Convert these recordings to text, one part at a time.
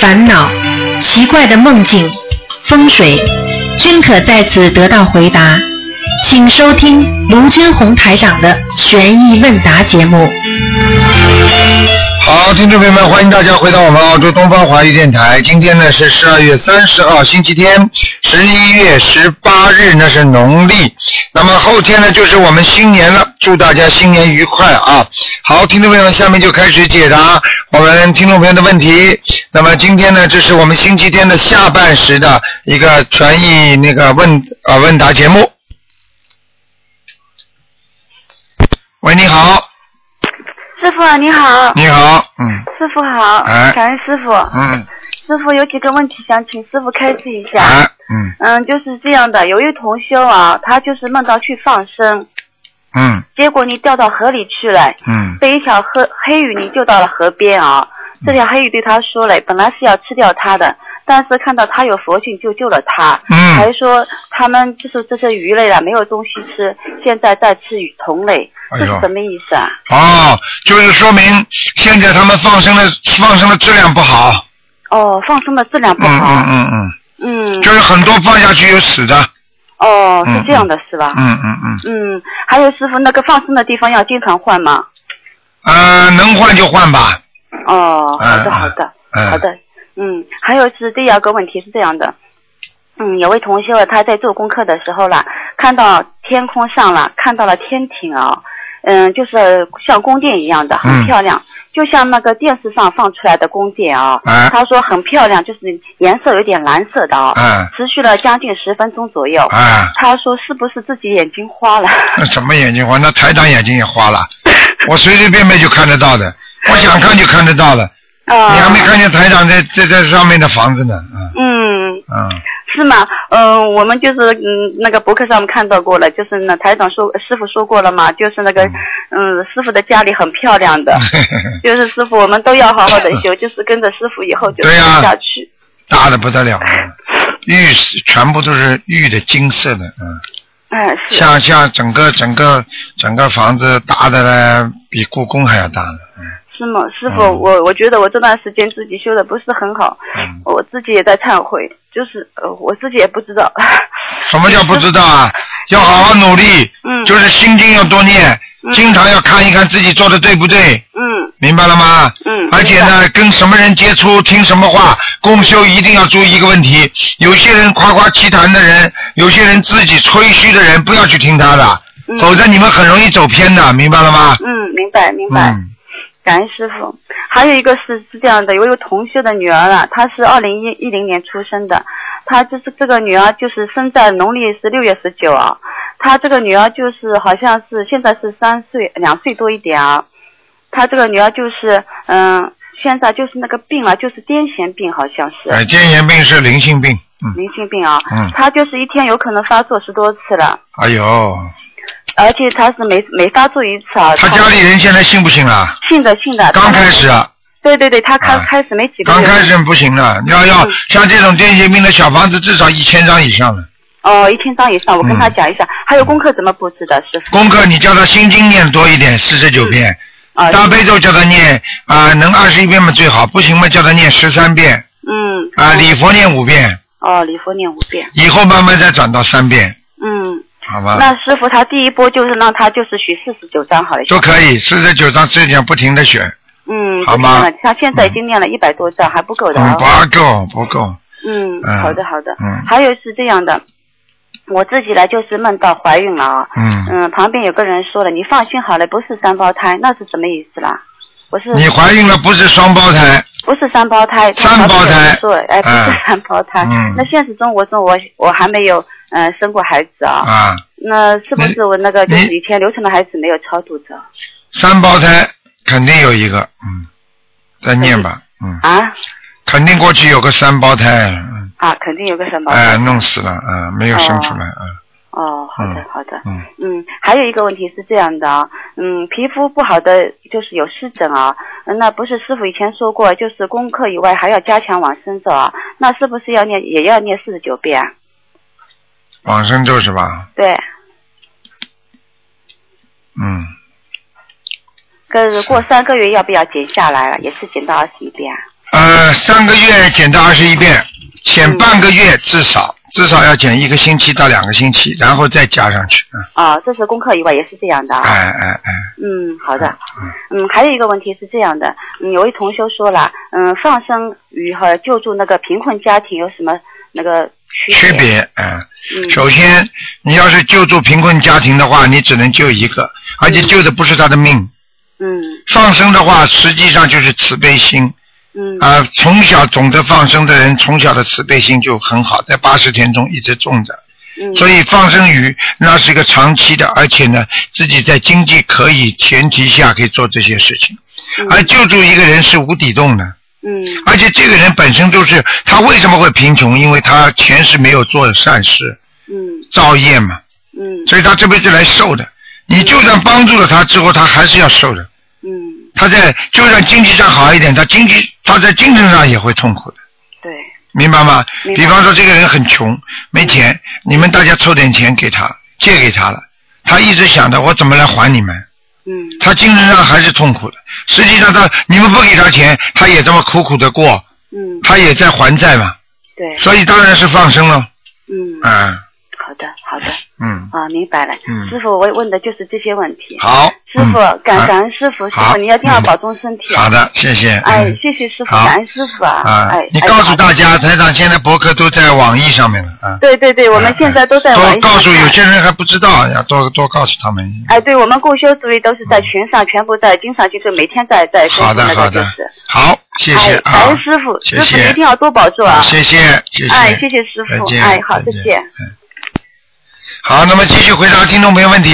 烦恼、奇怪的梦境、风水，均可在此得到回答。请收听卢军红台长的悬疑问答节目。好，听众朋友们，欢迎大家回到我们澳洲东方华语电台。今天呢是十二月三十号，星期天，十一月十八日，那是农历。那么后天呢就是我们新年了，祝大家新年愉快啊！好，听众朋友，下面就开始解答我们听众朋友的问题。那么今天呢，这是我们星期天的下半时的一个权益那个问啊问答节目。喂，你好，师傅你好，你好，嗯。师傅好，哎。感恩师傅。嗯，师傅有几个问题想请师傅开示一下。哎，嗯。嗯，就是这样的，有一同修啊，他就是梦到去放生，嗯。结果你掉到河里去了，嗯。被一条黑黑鱼你救到了河边啊。这条黑鱼对他说了，本来是要吃掉他的，但是看到他有佛性就救了他，嗯还嗯，说他们就是这些鱼类了没有东西吃，现在在吃鱼同类，这是什么意思啊？哦，就是说明现在他们放生的放生的质量不好。哦，放生的质量不嗯好。嗯嗯嗯，嗯，就是很多放下去有死的。哦，嗯是这样的，是吧？嗯嗯嗯，嗯，还有师傅，那个放生的地方要经常换吗？呃，能换就换吧。哦，好的，嗯好的，嗯好的。嗯，还有是第二个问题是这样的，嗯，有位同学他在做功课的时候啦，看到天空上了，看到了天庭啊，嗯，就是像宫殿一样的，很嗯漂亮，就像那个电视上放出来的宫殿啊。哎他说很漂亮，就是颜色有点蓝色的啊，哎持续了将近十分钟左右。哎，他说是不是自己眼睛花了？那什么眼睛花？那台长眼睛也花了，我随随便便就看得到的，我想看就看得到了。啊，你还没看见台长在在在上面的房子呢，嗯嗯，嗯，是吗？嗯、我们就是嗯那个博客上面看到过了，就是呢台长说师傅说过了嘛，就是那个嗯师傅的家里很漂亮的，就是师傅我们都要好好的修，就是跟着师傅以后就对呀修下去。大的不得了，玉石全部都是玉的金色的，嗯。哎，是。像像整个整个整个房子大的呢，比故宫还要大呢。是吗？师傅，嗯我我觉得我这段时间自己修的不是很好，嗯，我自己也在忏悔，就是呃我自己也不知道。什么叫不知道啊？要好好努力，嗯就是心经要多念，嗯经常要看一看自己做的对不对，嗯明白了吗？嗯。而且呢，跟什么人接触，听什么话，共修一定要注意一个问题：有些人夸夸其谈的人，有些人自己吹嘘的人，不要去听他的，嗯否则你们很容易走偏的，明白了吗？嗯，明白明白。嗯，感恩师傅。还有一个是是这样的，有一个同学的女儿啊，她是二零一一零年出生的，她就是这个女儿就是生在农历是六月十九啊，她这个女儿就是好像是现在是三岁两岁多一点啊，她这个女儿就是嗯。现在就是那个病啊，就是癫痫病，好像是哎，癫痫病是灵性病，嗯，灵性病啊。嗯她就是一天有可能发作十多次了，哎呦，而且他是每每发作一次啊。他家里人现在信不信啊？信的信的。刚开始啊，对对对，他开、啊开始没几个。刚开始不行的，要要嗯像这种癫痫病的小房子至少一千张以上的。哦，一千张以上，我跟他嗯讲一下。还有功课怎么布置的，师傅？功课你叫他心经念多一点，四十九遍，啊，大悲咒叫他念啊、能二十一遍嘛最好，不行嘛叫他念十三遍嗯。啊、礼佛念五遍，哦，礼佛念五遍。以后慢慢再转到三遍，嗯。好吧？那师傅他第一波就是让他就是许四十九张好了。都可以，四十九张这样不停的选，嗯。好吗他现在已经念了一百多张，还不够的嗯，啊。不够不够，嗯，嗯好的好的。嗯还有是这样的，我自己呢就是梦到怀孕了啊。嗯，嗯，旁边有个人说了，你放心好了，不是三胞胎，那是什么意思啦？我是你怀孕了不是双胞胎，不是三胞胎，三胞胎哎，不是嗯三胞胎。嗯那现实中我说我我还没有嗯、呃生过孩子啊，啊，那是不是我那个就是以前流产的孩子没有超度着三胞胎肯定有一个，嗯，再念吧，嗯，啊？肯定过去有个三胞胎，嗯，啊，肯定有个三胞胎。哎，弄死了，嗯，没有生出来，嗯哦，好的嗯好的。嗯，嗯，还有一个问题是这样的啊，嗯，皮肤不好的就是有湿疹啊，嗯那不是师傅以前说过，就是功课以外还要加强往生咒啊，那是不是要念也要念四十九遍啊？往生咒是吧？对，嗯，跟过三个月要不要减下来了？也是减到二十一遍啊？呃，三个月减到二十一遍，减半个月至少至少要减一个星期到两个星期，然后再加上去。嗯，啊，这是功课以外也是这样的啊。哎哎哎，嗯，好的。嗯嗯，还有一个问题是这样的，嗯，有位同学说了，嗯，放生与和救助那个贫困家庭有什么那个区区别，嗯。嗯，首先，你要是救助贫困家庭的话，你只能救一个，而且救的不是他的命。嗯放生的话，实际上就是慈悲心。嗯啊、从小懂得放生的人，从小的慈悲心就很好，在八十天中一直种着。嗯，所以放生鱼那是一个长期的，而且呢，自己在经济可以前提下可以做这些事情。而救助一个人是无底洞的，嗯。而且这个人本身就是他为什么会贫穷？因为他前世没有做善事，嗯。造业嘛，嗯。所以他这辈子来受的。你就算帮助了他之后，他还是要受的。嗯，他在就算经济上好一点，他经济他在精神上也会痛苦的，对，明白吗？白。比方说这个人很穷，没钱，你们大家凑点钱给他，借给他了，他一直想着我怎么来还你们，嗯。他精神上还是痛苦的。实际上他你们不给他钱，他也这么苦苦的过，嗯，他也在还债嘛，对，所以当然是放生了，嗯，啊，好的好的，嗯，啊，明白了。嗯师傅，我问的就是这些问题。好，师傅嗯，感啊感恩师傅，师傅你一定要嗯保重身体啊。好的，谢谢。哎嗯，谢谢师傅，感恩师傅啊！啊哎，，你告诉大。哎家，台长现在博客都在网易上面了啊。对对对，我们现在都在网易多告诉有些人还不知道，要多多告诉他们。哎，对我们共修组也都是在群上，全部在经常就是每天在在好的好的就是。好，谢谢哎，感啊恩，师傅，谢谢师傅一定要多保重啊！谢谢谢谢，哎，谢谢师傅，哎，好，再再见好，那么继续回答听众朋友问题。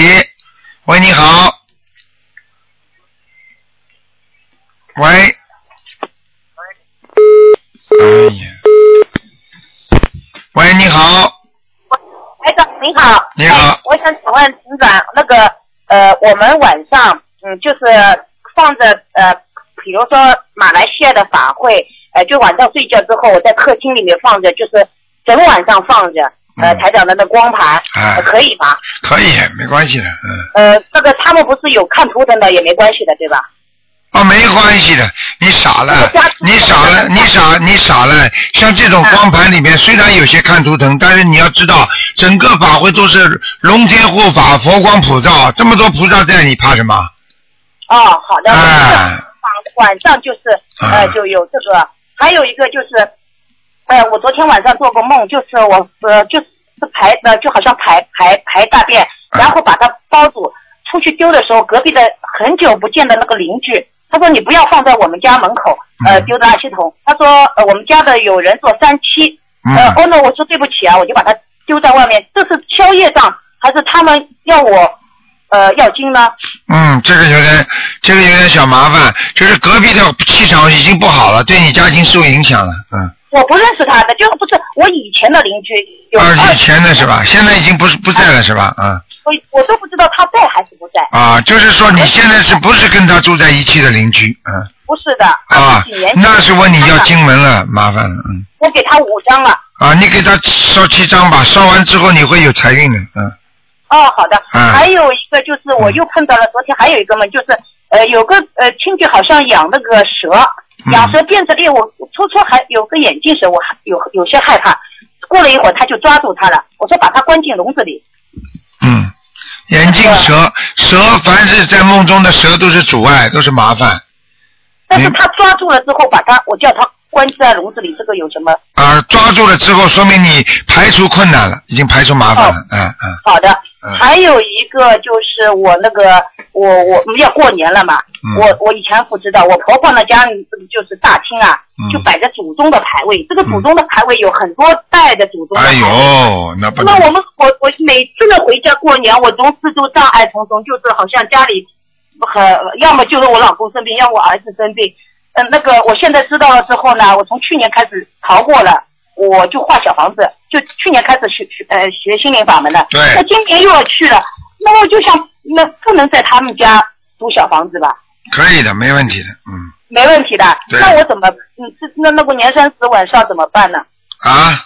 喂，你好。喂。哎呀。喂，你好。台长你好，你好哎我想请问组长，那个呃，我们晚上嗯，就是放着呃，比如说马来西亚的法会，呃，就晚上睡觉之后，我在客厅里面放着，就是整晚上放着呃嗯台长的那光盘，啊呃可以吗？可以，没关系的，嗯。呃，这个他们不是有看图腾的，也没关系的，对吧？哦，没关系的，你傻了，你傻了，你傻，你傻了。像这种光盘里面，虽然有些看图腾，但是你要知道，整个法会都是龙天护法、佛光普照，这么多菩萨在，你怕什么？哦，好的。哎晚晚上就是啊呃就有这个，还有一个就是，呃，我昨天晚上做个梦，就是我呃就是排呃就好像排排排大便，啊然后把它包住，出去丢的时候，隔壁的很久不见的那个邻居，他说你不要放在我们家门口，呃嗯丢垃圾桶，他说呃我们家的有人做三七，呃嗯，哦那我说对不起啊，我就把它丢在外面，这是宵夜账还是他们要我呃要金呢？嗯，这个有点，这个有点小麻烦，就是隔壁的气场已经不好了，对你家已经受影响了，嗯。我不认识他的，就是不是我以前的邻居，有啊，二以前的是吧？现在已经不是不在了是吧？啊我我都不知道他在还是不在。啊，就是说你现在是不是跟他住在一起的邻居？嗯。不是的，啊那是问你要经文了，麻烦了，嗯。我给他五张了。啊，你给他烧七张吧，烧完之后你会有财运的，嗯。哦，好的。嗯还有一个就是我又碰到了，昨天还有一个嘛，就是呃有个呃亲戚好像养那个蛇，嗯养蛇变成猎物，初初还有个眼镜蛇，我还有有些害怕。过了一会儿，他就抓住它了。我说把它关进笼子里。嗯，眼镜蛇，蛇凡是在梦中的蛇都是阻碍，都是麻烦嗯但是他抓住了之后，把它我叫他关在笼子里，这个有什么？啊。抓住了之后，说明你排除困难了，已经排除麻烦了，哦嗯嗯好的，嗯还有一个就是我那个我我要过年了嘛，嗯。我我以前不知道，我婆婆那家里就是大厅啊，嗯。就摆着祖宗的牌位，这个祖宗的牌位有很多代的祖宗的哎牌位。呦，那不能。那我们我我每次呢回家过年，我总是都障碍重重，就是好像家里很要么就是我老公生病，要么我儿子生病。嗯，那个我现在知道了之后呢，我从去年开始逃过了，我就画小房子，就去年开始学学呃学心灵法门的。对那今年又要去了，那我就想，那不能在他们家租小房子吧？可以的，没问题的，嗯没问题的。那我怎么，嗯，这那那个年三十晚上怎么办呢？啊，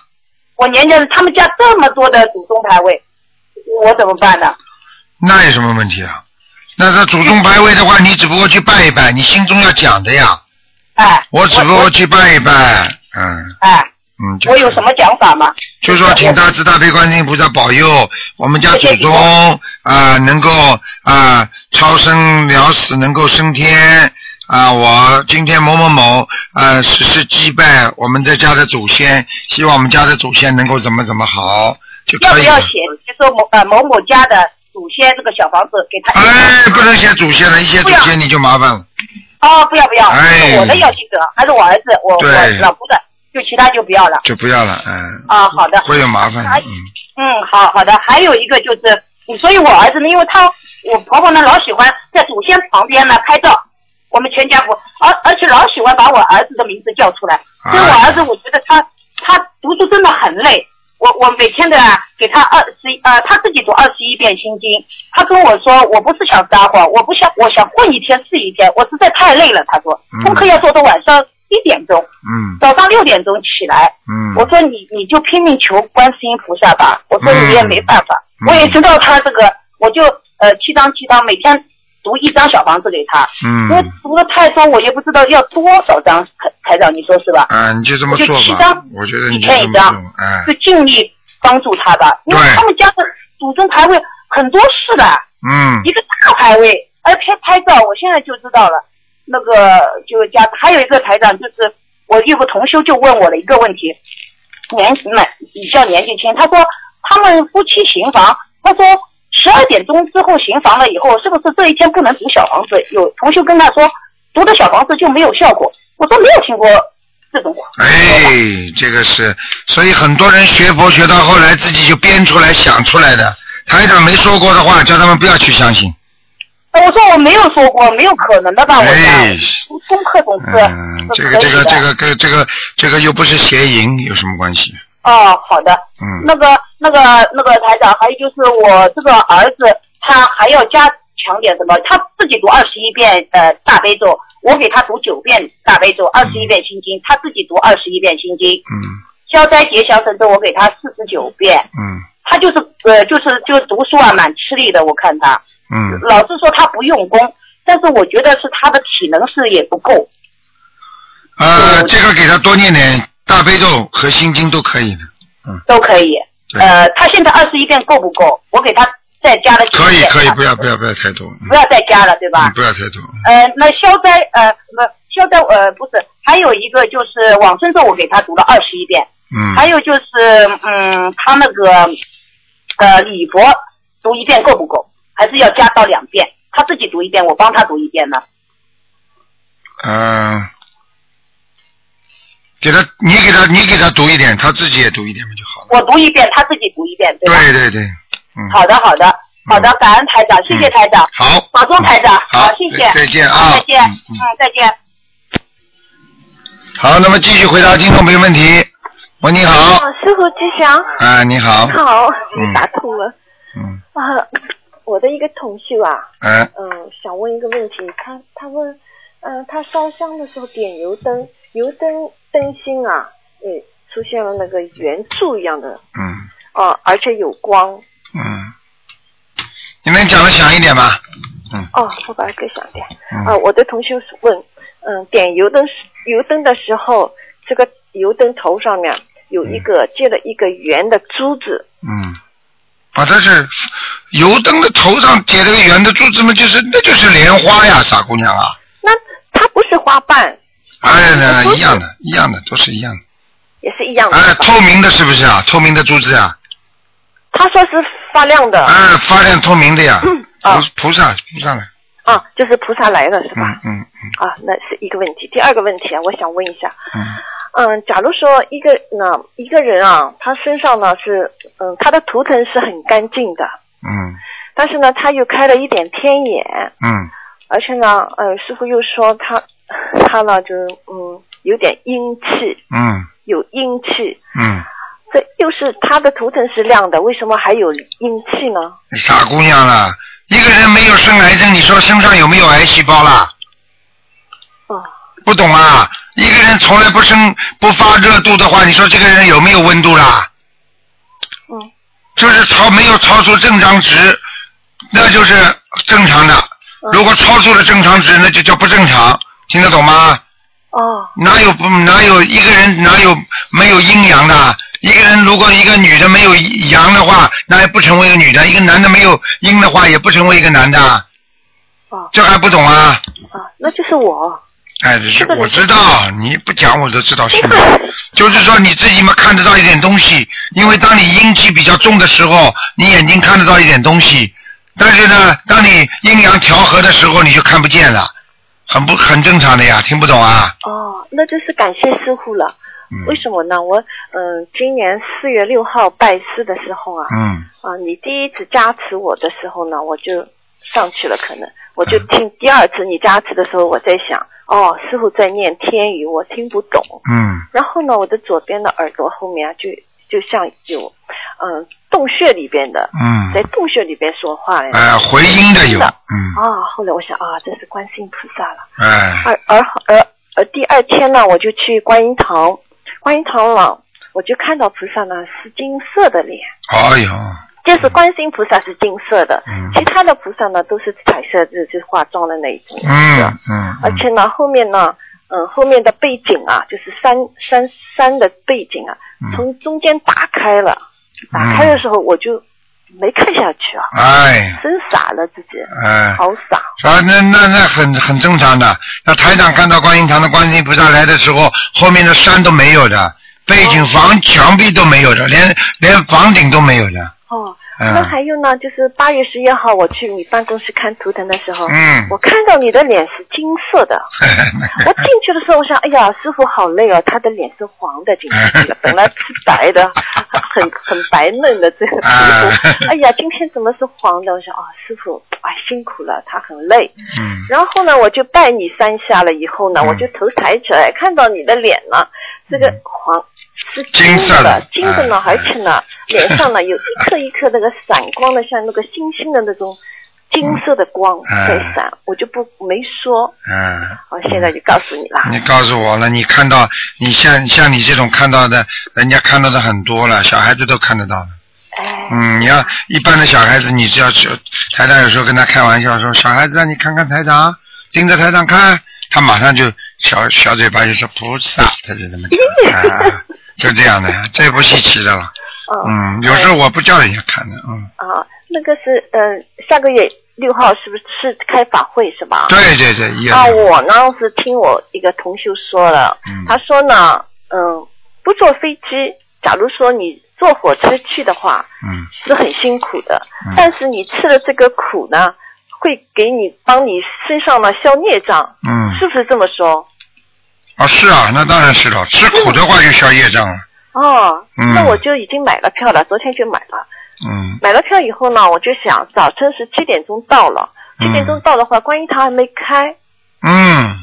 我年年他们家这么多的祖宗牌位，我怎么办呢？那有什么问题啊？那这祖宗牌位的话，你只不过去拜一拜，你心中要讲的呀。哎，我只不过去拜一拜，嗯哎，嗯。我有什么讲法吗？就说请大慈大悲观世音菩萨保佑我们家祖宗啊、能够啊、超生了死，能够升天啊、我今天某某某啊实施祭拜我们在家的祖先，希望我们家的祖先能够怎么怎么好就可以了。要不要写？就说某呃某某家的祖先这个小房子给他。哎，不能写祖先了，一写祖先你就麻烦了。哦，不要不要，哎是我的要记者，还是我儿子，我我老公的，就其他就不要了。就不要了，嗯，啊，好的。会有麻烦嗯，嗯，好好的。还有一个就是，所以我儿子呢，因为他我婆婆呢老喜欢在祖先旁边呢拍照，我们全家福，而而且老喜欢把我儿子的名字叫出来，所以我儿子我觉得他他读书真的很累。我我每天的给他二十一呃，他自己读二十一遍心经。他跟我说，我不是想撒谎，我不想，我想混一天是一天，我实在太累了。他说嗯，功课要做到晚上一点钟，嗯。早上六点钟起来，嗯，我说你你就拼命求观世音菩萨吧，我说你也没办法，嗯。我也知道他这个，我就呃七张七张每天读一张小房子给他，嗯。因为嗯，读的太多，我也不知道要多少张台台长，你说是吧？啊，你就这么就做吧。七张，我觉得你一就这么天一张做，哎，就尽力帮助他吧，因为他们家的祖宗牌位很多事的，嗯。一个大牌位，而且拍照，我现在就知道了。那个就是家还有一个台长，就是我有个同修就问我了一个问题，年蛮比较年纪轻，他说他们夫妻行房，他说十二点钟之后行房了以后，是不是这一天不能读小房子？有同修跟他说，读的小房子就没有效果。我说没有听过这种话。哎，这个是，所以很多人学佛学到后来自己就编出来想出来的。台长没说过的话，叫他们不要去相信。呃我说我没有说过，没有可能的吧？我哎想读功课总是嗯，这个这个这个跟这个这个又不是邪淫，有什么关系？哦，好的。嗯那个、那个、那个台长，还有就是我这个儿子，他还要加强点什么？他自己读二十一遍呃大悲咒，我给他读九遍大悲咒，二十一遍心经，他自己读二十一遍心经。嗯消灾解小神咒我给他四十九遍，嗯他就是呃就是就是读书啊蛮吃力的，我看他嗯，老是说他不用功，但是我觉得是他的体能是也不够。呃，这个给他多念点大悲咒和心经都可以的。嗯都可以。对呃，他现在二十一遍够不够？我给他再加了几可以可以，不要不要不要太多，嗯不要再加了，对吧嗯？不要太多。呃，那消灾呃不消灾呃不是，还有一个就是往生咒，我给他读了二十一遍，嗯还有就是嗯他那个呃礼佛读一遍够不够？还是要加到两遍？他自己读一遍，我帮他读一遍呢？嗯，给他你给他你给他读一点，他自己也读一点不就好了。我读一遍，他自己读一遍，对吧？对对对，嗯。好的好的好的，感恩台长，谢谢台长，好，保重台长，好谢谢，再再见啊再见，嗯再见。好，那么继续回答听众朋友问题。喂，你好，啊，师傅吉祥。啊，你好，好，嗯打通了。嗯，啊，我的一个同事啊，哎，嗯，想问一个问题，他他问，嗯、他烧香的时候点油灯，油灯灯芯啊，呃，出现了那个圆柱一样的，嗯哦、而且有光。嗯，你能讲的响一点吗？嗯哦，我把它给响点。嗯啊，我的同学问，嗯，点油灯油灯的时候，这个油灯头上面有一个接了一个圆的珠子，嗯，啊，这是油灯的头上结了个圆的珠子嘛，就是那就是莲花呀，傻姑娘啊，那它不是花瓣，哎，那一样的，一样的，都是一样的。也是一样的。哎，透明的是不是啊？透明的珠子啊，他说是发亮的。哎，发亮透明的呀，嗯啊菩菩萨菩萨来，啊，就是菩萨来了是嗯吧？嗯嗯啊，那是一个问题。第二个问题啊，我想问一下，嗯嗯，假如说一个呢一个人啊，他身上呢是嗯他的图腾是很干净的，嗯。但是呢他又开了一点天眼，嗯。而且呢，呃，师傅又说他他呢就是嗯有点阴气，嗯。有阴气，嗯，这又是他的图腾是亮的，为什么还有阴气呢？傻姑娘啦，一个人没有生癌症，你说身上有没有癌细胞啦？哦，不懂啊？一个人从来不生不发热度的话，你说这个人有没有温度啦？嗯，就是超没有超出正常值，那就是正常的。嗯如果超出了正常值，那就叫不正常，听得懂吗？哦哪有不哪有一个人哪有没有阴阳的？一个人如果一个女的没有阳的话，那也不成为一个女的；一个男的没有阴的话，也不成为一个男的。哦这还不懂啊？啊，那就是我。哎，我知道，你不讲我都知道是你。就是说你自己嘛看得到一点东西，因为当你阴气比较重的时候，你眼睛看得到一点东西，但是呢，当你阴阳调和的时候，你就看不见了，很不很正常的呀，听不懂啊？哦，那就是感谢师傅了。嗯为什么呢？我嗯、今年四月六号拜师的时候啊，嗯啊，你第一次加持我的时候呢，我就上去了，可能我就听第二次你加持的时候，我在想，哦，师傅在念天语，我听不懂。嗯。然后呢，我的左边的耳朵后面啊，就就像有嗯洞穴里边的，嗯。在嗯，洞穴里边说话呀哎、回音的有，嗯，啊，后来我想啊，这是观世音菩萨了。哎，而而而而第二天呢，我就去观音堂，观音堂了，我就看到菩萨呢是金色的脸，哎呀，就是观世音菩萨是金色的，嗯其他的菩萨呢都是彩色，就是化妆的那一种。嗯嗯嗯，而且呢，后面呢，嗯，后面的背景啊，就是山山山的背景啊，嗯从中间打开了，打开的时候我就没看下去啊，哎真傻了自己，哎。好傻。啊，那那那很很正常的。那台长看到观音堂的观世音菩萨来的时候，后面的山都没有的，背景房墙壁都没有的，连连房顶都没有的。哦，嗯那还有呢，就是八月十一号我去你办公室看图腾的时候，嗯我看到你的脸是金色的。我进去的时候，我想，哎呀，师傅好累哦，他的脸是黄的进去了，本来是白的，很很白嫩的这个皮啊肤，哎呀，今天怎么是黄的？我想，啊，师傅，哎，辛苦了，他很累。嗯然后呢，我就拜你三下了以后呢，嗯我就头抬起来，看到你的脸了，这个黄是金色的的，金的呢，哎而且呢，脸上呢有一颗一颗那个闪光的，像那个星星的那种金色的光 哎。在闪，我就不没说，嗯，我现在就告诉你了。你告诉我了，你看到你像像你这种看到的，人家看到的很多了，小孩子都看得到的。哎，嗯，你要一般的小孩子，你只要去台长有时候跟他开玩笑说，小孩子让，你看看台长，盯着台长看，他马上就小小嘴巴就说菩萨，他就这么讲。啊，就这样的，这不稀奇的了。哦，嗯，有时候我不叫人家看的，嗯，啊，那个是嗯、下个月六号是不是是开法会是吧？对对对，啊，我呢是听我一个同修说了，嗯他说呢，嗯，不坐飞机，假如说你坐火车去的话，嗯是很辛苦的，嗯但是你吃了这个苦呢，会给你帮你身上呢消孽障，嗯，是不是这么说？啊是啊，那当然是了，吃苦的话就消业障了。哦，嗯那我就已经买了票了，昨天就买了。嗯买了票以后呢，我就想早晨是七点钟到了，嗯七点钟到的话，观音堂还没开。嗯，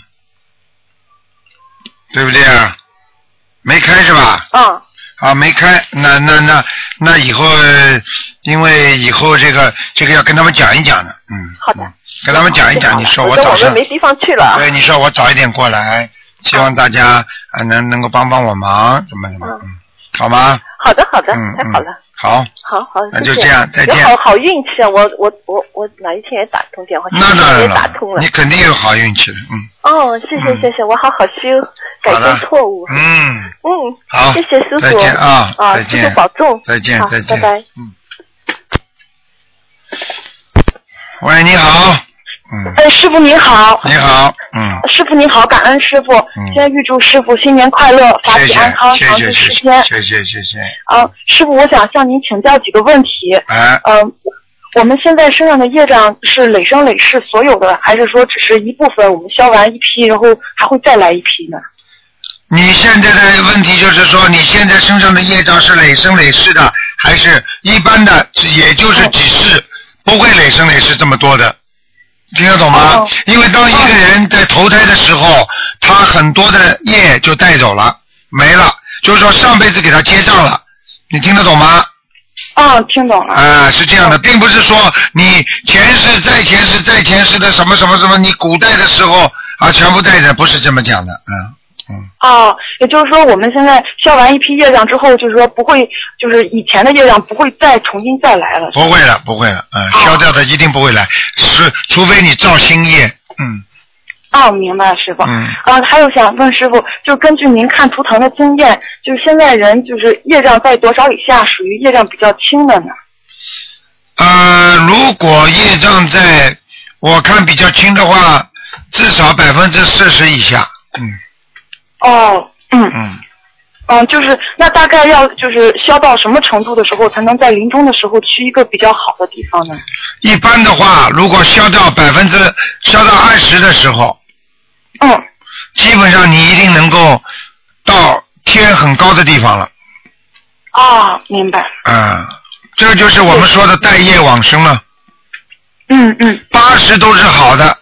对不对啊？没开是吧？嗯，啊，没开，那那那那以后，呃因为以后这个这个要跟他们讲一讲的，嗯，好的嗯跟他们讲一讲。你说我我早上们没地方去了。对，你说我早一点过来，希望大家啊能能够帮帮我忙，怎么怎么，嗯，好吗？好的，好的，嗯太好了。好，好好，那就这样再见有好好运气啊！我我我我哪一天也打通电话，那当然也打通了你。肯定有好运气的，嗯哦，谢谢嗯谢谢，我好好修，改正错误。嗯，嗯，好，谢谢师傅。再见啊，啊，再见师傅，保重。再见再见，拜拜。嗯。喂，你好，嗯，哎，师傅您好，你好，嗯，师傅您好，感恩师傅。嗯先预祝师傅新年快乐，法谢谢体安康，谢长谢谢谢驻十天。谢谢谢谢，啊，师傅，我想向您请教几个问题。哎，嗯、我们现在身上的业障是累生累世所有的，还是说只是一部分？我们消完一批，然后还会再来一批呢？你现在的问题就是说，你现在身上的业障是累生累世的，还是一般的，也就是几世，不会累生累世这么多的，听得懂吗？哦因为当一个人在投胎的时候，他很多的业就带走了，没了，就是说上辈子给他接上了，你听得懂吗？啊，听懂了。啊，是这样的，并不是说你前世在前世在前世的什么什么什么，你古代的时候啊全部带着，不是这么讲的，嗯嗯。啊，也就是说，我们现在消完一批业障之后，就是说不会，就是以前的业障不会再重新再来了。不会了，不会了，嗯，消掉的一定不会来，是除非你造新业，嗯，哦，明白了，师傅。嗯啊，还有想问师傅，就根据您看图腾的经验，就是现在人就是业障在多少以下属于业障比较轻的呢？呃，如果业障在我看比较轻的话，至少百分之四十以下。嗯哦，嗯嗯，嗯，就是那大概要就是消到什么程度的时候，才能在临终的时候去一个比较好的地方呢？一般的话，如果消到百分之消到二十的时候，嗯，基本上你一定能够到天很高的地方了。啊，明白。嗯，这就是我们说的待业往生了。嗯嗯，八十都是好的，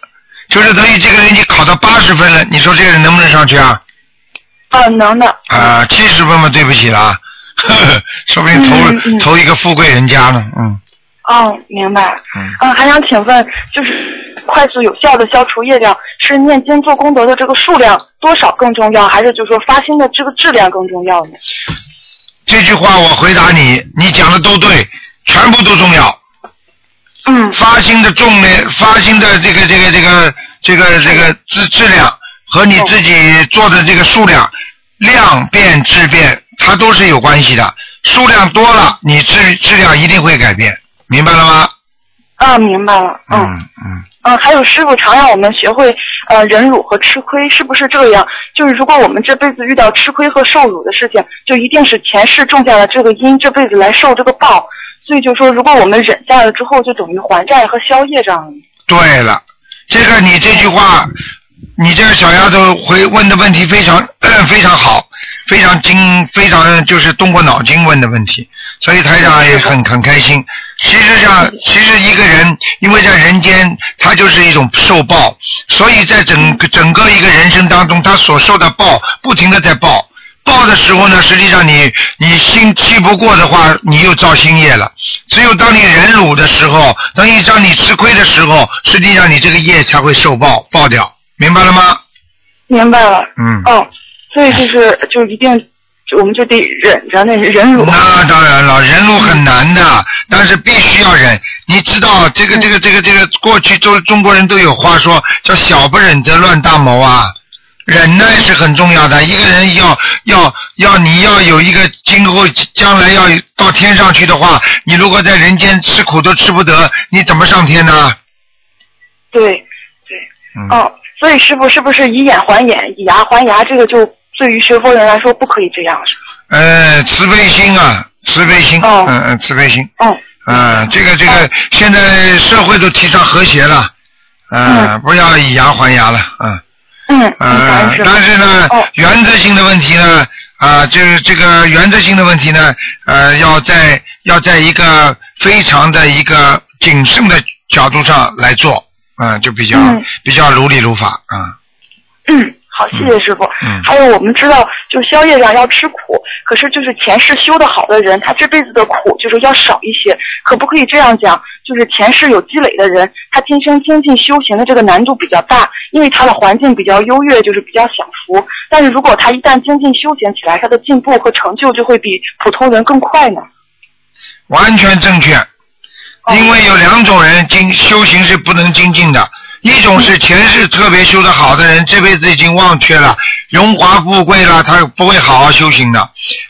就是等于这个人你考到八十分了，你说这个人能不能上去啊？啊，能的。啊，七十分嘛，对不起啦，呵 呵说不定投、投一个富贵人家呢，嗯哦，明白。嗯。嗯，还想请问，就是快速有效的消除业障，是念经做功德的这个数量多少更重要，还是就是说发心的这个质量更重要呢？这句话我回答你，你讲的都对，全部都重要。嗯。发心的重呢，发心的这个这个这个这个这个质质量和你自己做的这个数量，量变质变，它都是有关系的。数量多了，你质质量一定会改变，明白了吗？啊，明白了。嗯。嗯嗯。嗯，还有师傅常让我们学会呃忍辱和吃亏，是不是这样？就是如果我们这辈子遇到吃亏和受辱的事情，就一定是前世种下了这个因，这辈子来受这个报。所以就说，如果我们忍下了之后，就等于还债和消业障了。对了，这个你这句话，你这个小丫头回问的问题非常、非常好，非常精，非常就是动过脑筋问的问题，所以台长也很很开心。其实上，其实一个人因为在人间，他就是一种受报，所以在整个整个一个人生当中，他所受的报不停的在报。报的时候呢，实际上你你心气不过的话，你又造新业了。只有当你忍辱的时候，当一当你吃亏的时候，实际上你这个业才会受报报掉，明白了吗？明白了。嗯。哦，所以就是就一定，就我们就得忍着那忍辱。那当然了，忍辱很难的，但是必须要忍。你知道这个这个这个这个，过去中中国人都有话说，叫小不忍则乱大谋啊。忍耐是很重要的，一个人要要要你要有一个今后将来要到天上去的话，你如果在人间吃苦都吃不得，你怎么上天呢？对对。嗯。哦，所以师傅是不是以眼还眼，以牙还牙？这个就对于学佛人来说不可以这样，是吧？呃，慈悲心啊，慈悲心，哦嗯嗯，慈悲心。哦。嗯，这个这个，现在社会都提倡和谐了，嗯，不要以牙还牙了，嗯。嗯，呃，但是呢，原则性的问题呢，啊，就是这个原则性的问题呢，呃，要在要在一个非常的一个谨慎的角度上来做，啊，就比较比较如理如法啊。嗯，好，谢谢师傅。嗯还有我们知道，就是宵夜上要吃苦，可是就是前世修的好的人，他这辈子的苦就是要少一些。可不可以这样讲？就是前世有积累的人，他今生精进修行的这个难度比较大，因为他的环境比较优越，就是比较享福。但是如果他一旦精进修行起来，他的进步和成就就会比普通人更快呢。完全正确，哦因为有两种人精修行是不能精进的，一种是前世特别修得好的人，这辈子已经忘却了荣华富贵了，他不会好好修行的；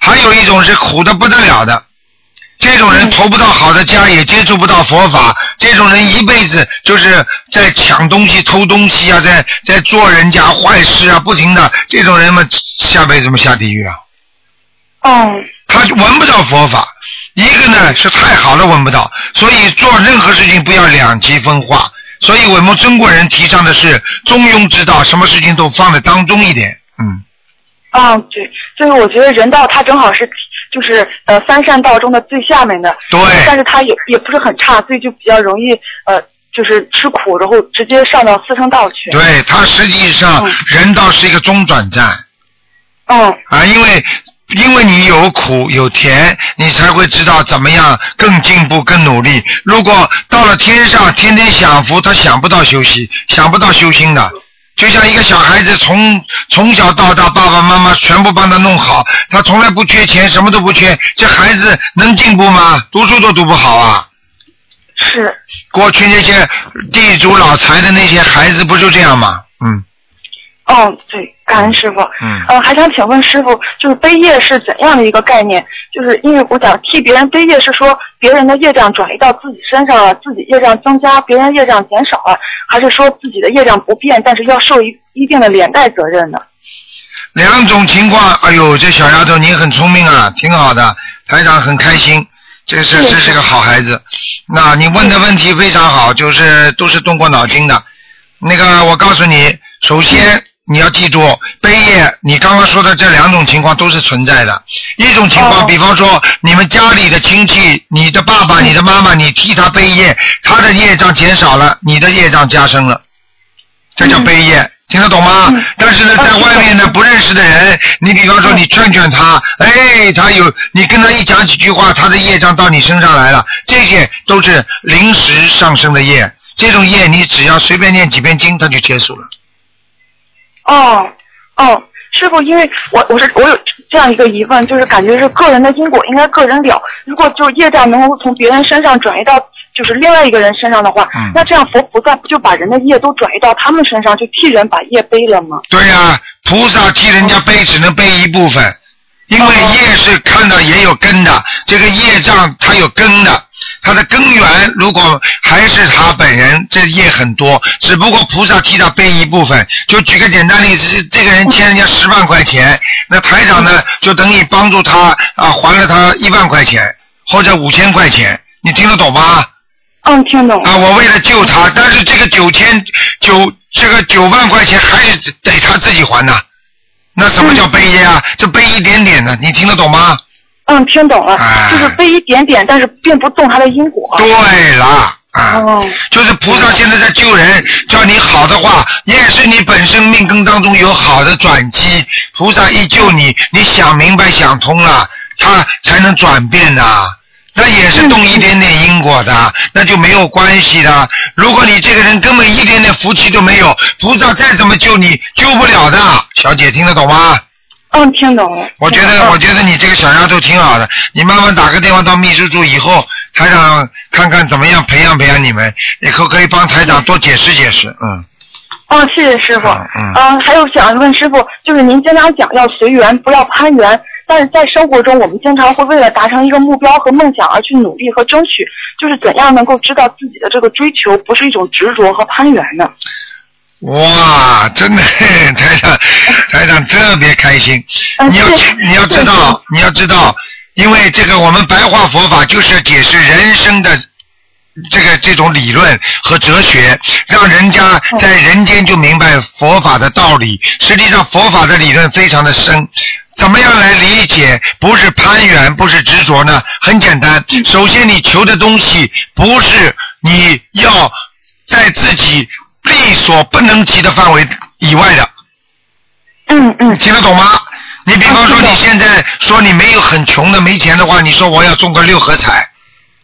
还有一种是苦的不得了的，这种人投不到好的家，也接触不到佛法，这种人一辈子就是在抢东西、偷东西啊，在在做人家坏事啊，不停的，这种人嘛，下辈子嘛下地狱啊。哦。他闻不到佛法，一个呢是太好了闻不到，所以做任何事情不要两极分化。所以我们中国人提倡的是中庸之道，什么事情都放在当中一点。嗯，啊，对，就是我觉得人道它正好是就是呃三善道中的最下面的，对但是它也也不是很差，所以就比较容易呃就是吃苦，然后直接上到四圣道去。对，它实际上人道是一个中转站。嗯。啊，因为因为你有苦有甜，你才会知道怎么样更进步、更努力。如果到了天上，天天享福，他想不到休息，想不到修心的。就像一个小孩子从从小到大，爸爸妈妈全部帮他弄好，他从来不缺钱，什么都不缺，这孩子能进步吗？读书都读不好啊！是。过去那些地主老财的那些孩子不就这样吗？嗯。嗯，对，感恩师傅。嗯呃，还想请问师傅，就是背业是怎样的一个概念？就是因为我想替别人背业，是说别人的业障转移到自己身上了，自己业障增加，别人业障减少了，还是说自己的业障不变，但是要受一一定的连带责任呢？两种情况，哎呦，这小丫头你很聪明啊，挺好的，台长很开心，这是是这是个好孩子。那你问的问题非常好，就是都是动过脑筋的。那个，我告诉你，首先你要记住，悲业，你刚刚说的这两种情况都是存在的。一种情况，哦比方说你们家里的亲戚，你的爸爸、你的妈妈，你替他背业，他的业障减少了，你的业障加深了，这叫背业。听得懂吗？嗯但是呢，在外面呢，不认识的人，你比方说你劝劝他，哎，他有你跟他一讲几句话，他的业障到你身上来了，这些都是临时上升的业。这种业你只要随便念几遍经，它就结束了。哦哦，师傅，因为我我是我有这样一个疑问，就是感觉是个人的因果应该个人了。如果就是业障能够从别人身上转移到就是另外一个人身上的话，嗯那这样佛菩萨不就把人的业都转移到他们身上，就替人把业背了吗？对呀、菩萨替人家背只能背一部分，因为哦业是看到也有根的，这个业障它有根的，它的根源如果还是他本人，这业很多，只不过菩萨替他背一部分。就举个简单例子，这个人欠人家十万块钱，那台长呢就等于帮助他啊还了他一万块钱或者五千块钱，你听得懂吗？嗯，听懂。啊，我为了救他，但是这个九千九这个九万块钱还是得他自己还呐。那什么叫背业啊？这背一点点的，你听得懂吗？嗯，听懂了，哎就是背一点点，但是并不动他的因果。对了啊，哦就是菩萨现在在救人，叫你好的话，也是你本身命根当中有好的转机。菩萨一救你，你想明白想通了，他才能转变的。那也是动一点点因果的，那就没有关系的。如果你这个人根本一点点福气都没有，菩萨再怎么救你，救不了的。小姐听得懂吗？嗯，听懂了。我觉得，嗯我觉得你这个小丫头挺好的，你慢慢打个电话到秘书处以后，台长看看怎么样培养培养你们，以后可以帮台长多解释解释，嗯。哦，谢谢师傅。嗯嗯还有想问师傅，就是您经常讲要随缘，不要攀缘，但是在生活中，我们经常会为了达成一个目标和梦想而去努力和争取，就是怎样能够知道自己的这个追求不是一种执着和攀缘呢？哇，真的，台长，台长特别开心。嗯你要你要知道，你要知道，因为这个我们白话佛法就是解释人生的这个这种理论和哲学，让人家在人间就明白佛法的道理。实际上，佛法的理论非常的深。怎么样来理解？不是攀缘，不是执着呢？很简单，首先你求的东西不是你要在自己力所不能及的范围以外的，嗯嗯听得懂吗？你比方说你现在说你没有很穷的没钱的话，你说我要中个六合彩，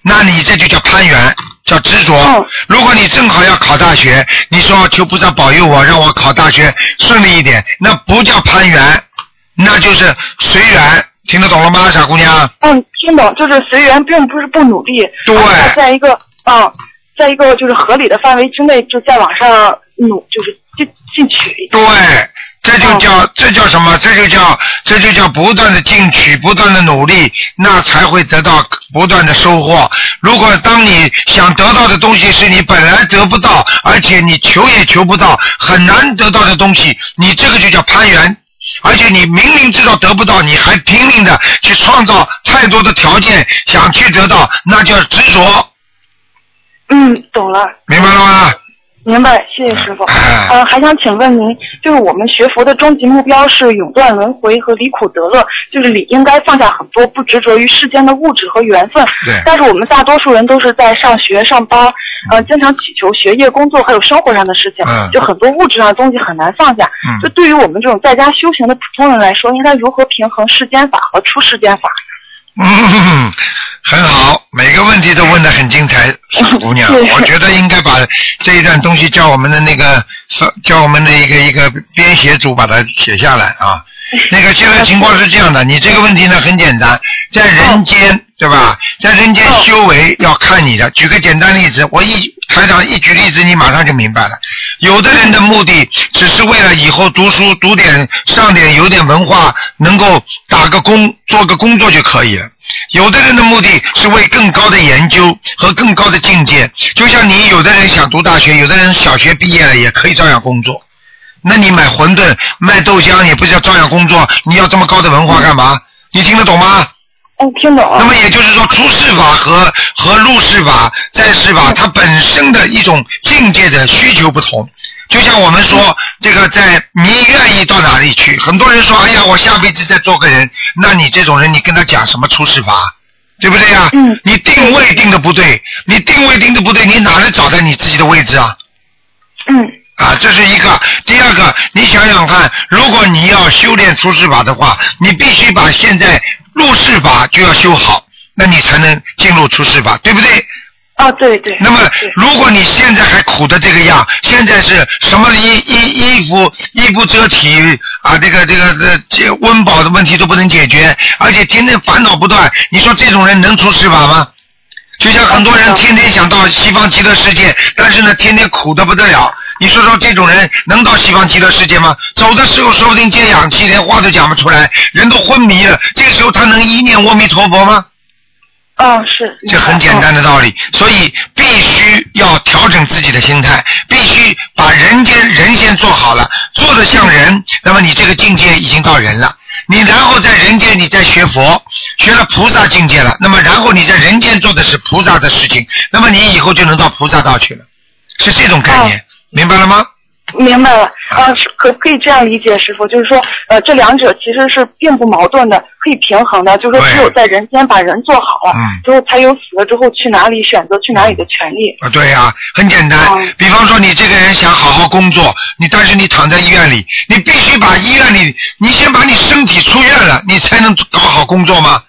那你这就叫攀缘，叫执着。嗯如果你正好要考大学，你说求菩萨保佑我，让我考大学顺利一点，那不叫攀缘，那就是随缘。听得懂了吗，傻姑娘？嗯，听懂，就是随缘，并不是不努力，对在一个嗯，在一个就是合理的范围之内，就再往上努，就是进进取。对，这就叫、哦这叫什么？这就叫这就叫不断的进取，不断的努力，那才会得到不断的收获。如果当你想得到的东西是你本来得不到，而且你求也求不到，很难得到的东西，你这个就叫攀缘。而且你明明知道得不到，你还拼命的去创造太多的条件想去得到，那叫执着，嗯，懂了。明白了吗？明白，谢谢师傅。嗯呃，还想请问您，就是我们学佛的终极目标是永断轮回和离苦得乐，就是理应该放下很多，不执着于世间的物质和缘分。对但是我们大多数人都是在上学、上班，呃，经常祈求学业、工作还有生活上的事情，嗯就很多物质上的东西很难放下。嗯就对于我们这种在家修行的普通人来说，应该如何平衡世间法和出世间法？嗯，很好，每个问题都问得很精彩，傻姑娘。我觉得应该把这一段东西叫我们的那个叫我们的一个一个编写组把它写下来啊。那个现在情况是这样的，你这个问题呢很简单，在人间对吧？在人间修为要看你的。举个简单例子，我一台长一举例子，你马上就明白了。有的人的目的只是为了以后读书读点上点有点文化，能够打个工做个工作就可以了。有的人的目的是为更高的研究和更高的境界，就像你有的人想读大学，有的人小学毕业了也可以照样工作。那你买馄饨卖豆浆也不叫照样工作？你要这么高的文化干嘛？你听得懂吗？嗯，听懂。那么也就是说，出世法和和入世法、在世法，它本身的一种境界的需求不同。就像我们说，这个在你愿意到哪里去？很多人说，哎呀，我下辈子再做个人。那你这种人，你跟他讲什么出世法？对不对呀？嗯。你定位定的不对，你定位定的不对，你哪能找到你自己的位置啊？嗯。啊，这是一个。第二个，你想想看，如果你要修炼出世法的话，你必须把现在入世法就要修好，那你才能进入出世法，对不对？啊，对对。那么，如果你现在还苦的这个样，现在是什么衣衣衣服衣不遮体啊，这个这个这这温饱的问题都不能解决，而且天天烦恼不断，你说这种人能出世法吗？就像很多人天天想到西方极乐世界，但是呢，天天苦的不得了。你说说这种人能到西方极乐世界吗？走的时候说不定接氧气，连话都讲不出来，人都昏迷了。这时候他能一念阿弥陀佛吗？嗯，是。这很简单的道理，所以必须要调整自己的心态，必须把人间人先做好了，做的像人，那么你这个境界已经到人了。你然后在人间你再学佛，学了菩萨境界了，那么然后你在人间做的是菩萨的事情，那么你以后就能到菩萨道去了，是这种概念，明白了吗？明白了，啊，是可不可以这样理解，师傅？就是说，呃，这两者其实是并不矛盾的，可以平衡的。就是说，只有在人间把人做好了，之后才有死了之后去哪里选择去哪里的权利。啊，对呀，很简单。比方说，你这个人想好好工作，你但是你躺在医院里，你必须把医院里，你先把你身体出院了，你才能搞好工作吗？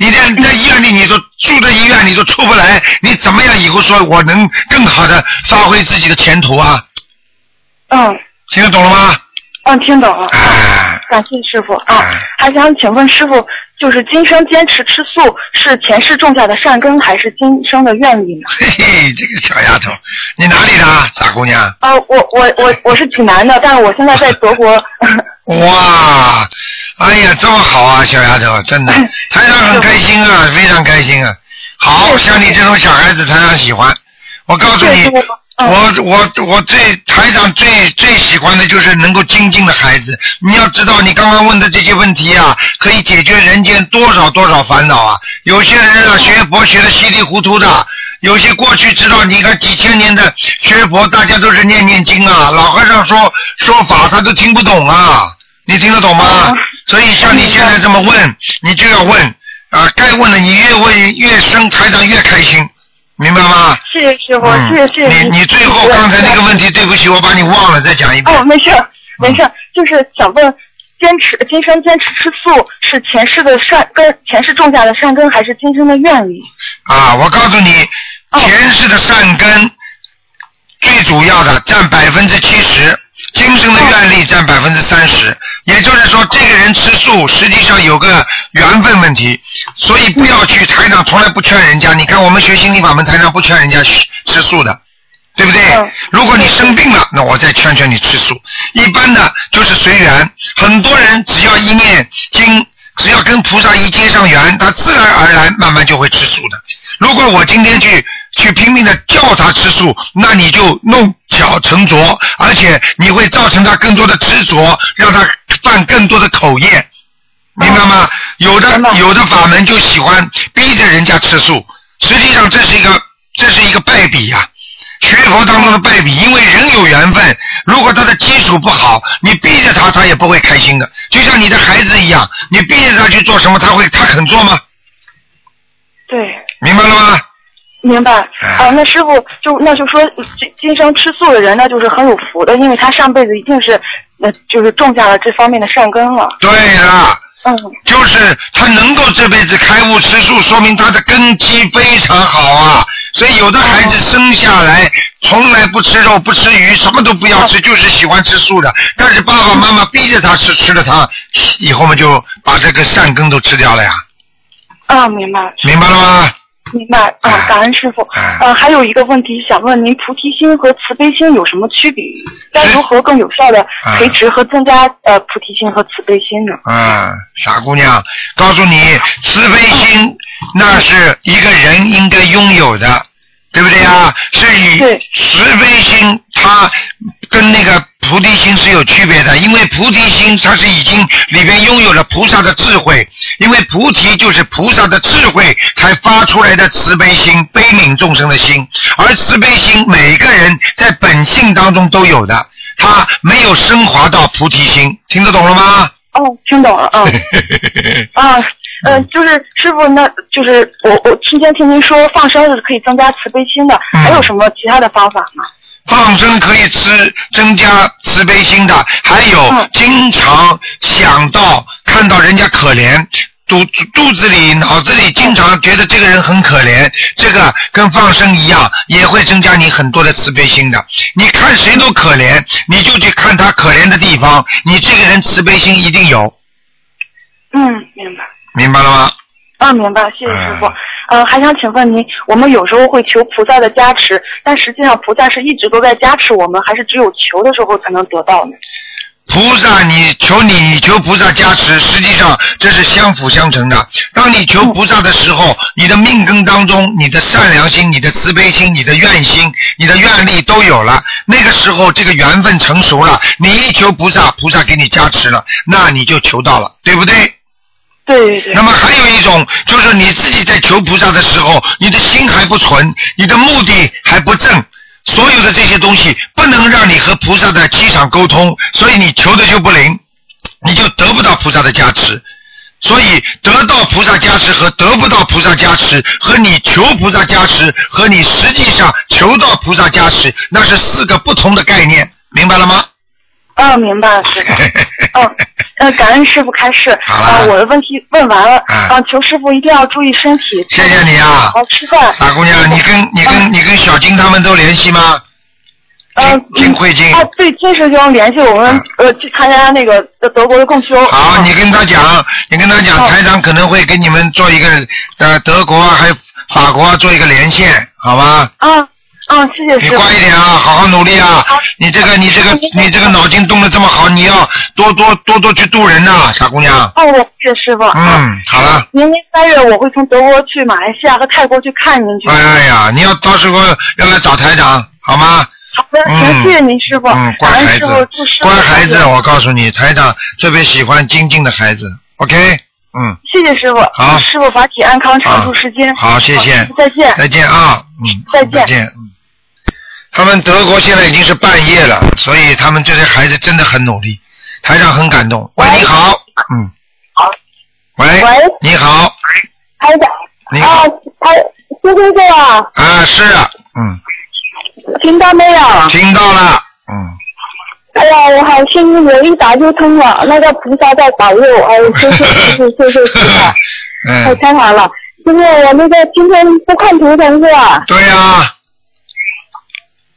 你在在医院里，你都住在医院你都出不来，你怎么样以后说我能更好的发挥自己的前途啊？嗯，听得懂了吗？嗯，听懂了。哎感谢师傅啊！还想请问师傅，就是今生坚持吃素是前世种下的善根，还是今生的愿力呢？嘿 嘿，这个小丫头，你哪里的傻姑娘？啊，我我我我是济南的，但是我现在在德国。哇，哎呀，这么好啊，小丫头，真的，台长很开心啊，非常开心啊。好像你这种小孩子，台长喜欢。我告诉你。我我我最台长最最喜欢的就是能够精进的孩子。你要知道，你刚刚问的这些问题啊，可以解决人间多少多少烦恼啊！有些人啊，学佛学的稀里糊涂的；有些过去知道，你看几千年的学佛，大家都是念念经啊，老和尚说说法他都听不懂啊，你听得懂吗？所以像你现在这么问，你就要问啊，该问的你越问越深，台长越开心。明白吗？谢谢师傅，谢谢。你你最后刚才那个问题，对不起，我把你忘了，再讲一遍。哦，没事没事，就是想问，坚持今生坚持吃素是前世的善根，前世种下的善根，还是今生的愿力？啊，我告诉你，前世的善根最主要的占百分之七十，今生的愿力占百分之三十。也就是说，这个人吃素实际上有个缘分问题，所以不要去台长从来不劝人家。你看我们学心灵法门，台长不劝人家吃素的，对不对？如果你生病了，那我再劝劝你吃素。一般的就是随缘，很多人只要一念经，只要跟菩萨一接上缘，他自然而然慢慢就会吃素的。如果我今天去去拼命的叫他吃素，那你就弄巧成拙，而且你会造成他更多的执着，让他犯更多的口业，明白吗？有的有的法门就喜欢逼着人家吃素，实际上这是一个这是一个败笔呀，学佛当中的败笔。因为人有缘分，如果他的基础不好，你逼着他，他也不会开心的。就像你的孩子一样，你逼着他去做什么，他会他肯做吗？对。明白了吗？明白。啊，那师傅就那就说今今生吃素的人，那就是很有福的，因为他上辈子一定是那就是种下了这方面的善根了。对的。嗯。就是他能够这辈子开悟吃素，说明他的根基非常好啊。所以有的孩子生下来从来不吃肉、不吃鱼，什么都不要吃，就是喜欢吃素的。但是爸爸妈妈逼着他吃，吃了他以后嘛，就把这个善根都吃掉了呀。啊，明白。明白了吗？明白啊，感恩师傅。呃，还有一个问题想问您：菩提心和慈悲心有什么区别？该如何更有效的培植和增加呃菩提心和慈悲心呢？啊，傻姑娘，告诉你，慈悲心那是一个人应该拥有的，对不对啊？是以慈悲心，它跟那个菩提心是有区别的，因为菩提心它是已经里边拥有了菩萨的智慧，因为菩提就是菩萨的智慧才发出来的慈悲心，悲悯众生的心，而慈悲心每个人在本性当中都有的，他没有升华到菩提心，听得懂了吗？哦，听懂了，嗯，啊，嗯，就是师傅，那就是我我之前听您说放生是可以增加慈悲心的，还有什么其他的方法吗？放生可以吃增加慈悲心的，还有经常想到看到人家可怜，肚肚子里脑子里经常觉得这个人很可怜，这个跟放生一样，也会增加你很多的慈悲心的。你看谁都可怜，你就去看他可怜的地方，你这个人慈悲心一定有。嗯，明白。明白了吗？啊，明白，谢谢师傅。呃，呃还想请问您，我们有时候会求菩萨的加持，但实际上菩萨是一直都在加持我们，还是只有求的时候才能得到呢？菩萨，你求你，你求菩萨加持，实际上这是相辅相成的。当你求菩萨的时候，你的命根当中，你的善良心、你的慈悲心、你的愿心、你的愿力都有了，那个时候这个缘分成熟了，你一求菩萨，菩萨给你加持了，那你就求到了，对不对？对。那么还有一种，就是你自己在求菩萨的时候，你的心还不纯，你的目的还不正，所有的这些东西不能让你和菩萨的气场沟通，所以你求的就不灵，你就得不到菩萨的加持。所以得到菩萨加持和得不到菩萨加持，和你求菩萨加持和你实际上求到菩萨加持，那是四个不同的概念，明白了吗？哦，明白。哦，呃，感恩师傅开示。啊，我的问题问完了。啊，求师傅一定要注意身体。谢谢你啊。好吃饭。傻姑娘，你跟你跟你跟小金他们都联系吗？嗯。金慧金。啊，对，金师兄联系我们，呃，去参加那个德国的共修。好，你跟他讲，你跟他讲，台长可能会给你们做一个呃德国还有法国做一个连线，好吗？啊。啊，谢谢师傅。你乖一点啊，好好努力啊！你这个，你这个，你这个脑筋动得这么好，你要多多多多去渡人呐，傻姑娘。哦，谢谢师傅。嗯，好了。明年三月我会从德国去马来西亚和泰国去看您去。哎呀，你要到时候要来找台长，好吗？好的，行，谢谢您师傅。嗯，乖孩子，乖孩子，我告诉你，台长特别喜欢精进的孩子。OK，嗯。谢谢师傅。好。师傅法体安康，长住时间。好，谢谢。再见。再见啊，嗯。再见。再见，嗯。他们德国现在已经是半夜了，所以他们这些孩子真的很努力，台长很感动。喂，你好，嗯，好，喂，喂，你好，台长，你好，台是先生啊，啊是啊，嗯，听到没有？听到了，嗯。哎呀，我好幸运，我一打就通了，那个菩萨在保佑，哎，谢谢谢谢谢谢菩萨，嗯，太好了，因为我那个今天不看图腾是吧？对呀。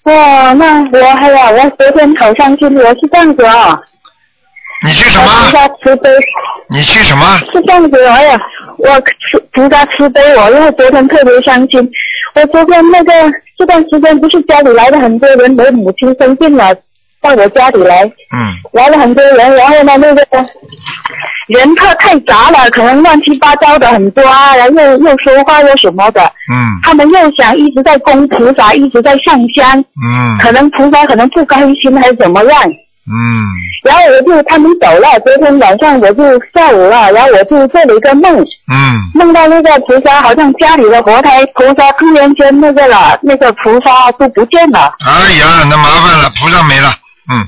哇，那我还有我昨天好伤心，我是这样子啊。你去什么？菩萨慈悲。你去什么？是这样子，哎呀，我菩萨慈悲我，因为昨天特别伤心。我昨天那个这段时间不是家里来了很多人，我母亲生病了，到我家里来。嗯。来了很多人，然后呢，那个人他太杂了，可能乱七八糟的很多啊，然后又又说话又什么的。嗯。他们又想一直在供菩萨，一直在上香。嗯。可能菩萨可能不开心还是怎么样。嗯。然后我就他们走了，昨天晚上我就下午了，然后我就做了一个梦。嗯。梦到那个菩萨好像家里的佛台菩萨突然间那个了，那个菩萨都不见了。哎呀，那麻烦了，菩萨没了。嗯。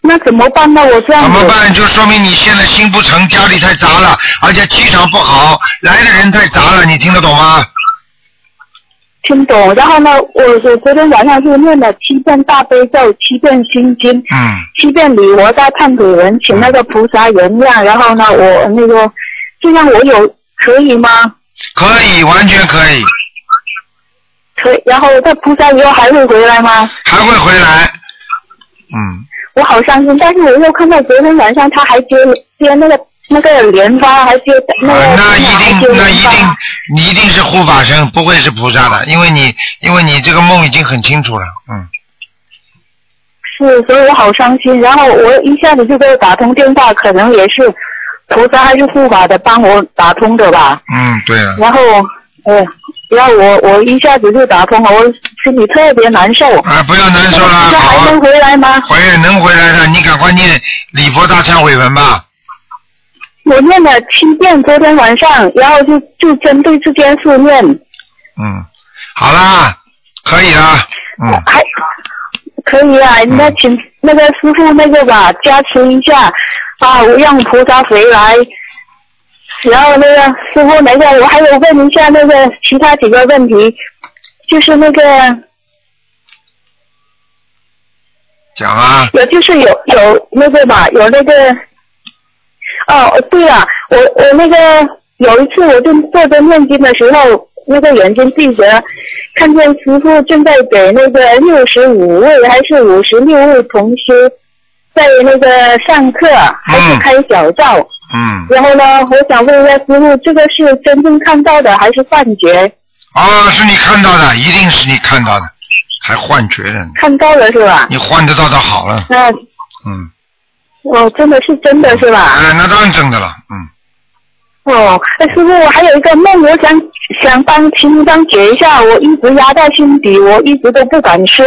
那怎么办呢？我这样怎么办？就说明你现在心不诚，家里太杂了，而且气场不好，来的人太杂了，你听得懂吗？听懂。然后呢，我我昨天晚上就念了七遍大悲咒，七遍心经，嗯，七遍礼佛大忏悔文，请那个菩萨原谅。然后呢，我那个这样我有可以吗？可以，完全可以。可以，然后这菩萨以后还会回来吗？还会回来。嗯，我好伤心，但是我又看到昨天晚上他还接接那个那个莲花，还接那个、啊，那一定，那莲花一定，你一定是护法神，不会是菩萨的，因为你，因为你这个梦已经很清楚了，嗯，是，所以我好伤心。然后我一下子就给我打通电话，可能也是菩萨还是护法的帮我打通的吧。嗯，对了，然后，呃，然后我我一下子就打通了，我心里特别难受。啊，不要难受了，这好还能回来吗？回能回来的，你赶快念礼佛大忏悔文吧。我念了七遍，昨天晚上，然后就就针对这件事念，嗯，好啦，可以啦，嗯，还可以啊。那请那个师傅那个吧，加持一下啊，我让菩萨回来。然后那个师傅那个，我还有问一下那个其他几个问题，就是那个讲啊，有就是有有那个吧，有那个哦，对了，我我那个有一次我正坐着念经的时候，那个眼睛闭着，看见师傅正在给那个六十五位还是五十六位同学在那个上课，还是开小灶。嗯，然后呢，我想问一下师傅，这个是真正看到的还是幻觉？啊，是你看到的，一定是你看到的，还幻觉呢，看到了是吧？你幻得到的好了，那嗯，哦，真的是真的是吧？哎，那当然真的了，嗯，哦，哎，师傅，我还有一个梦，我想想帮请你帮解一下，我一直压在心底，我一直都不敢说。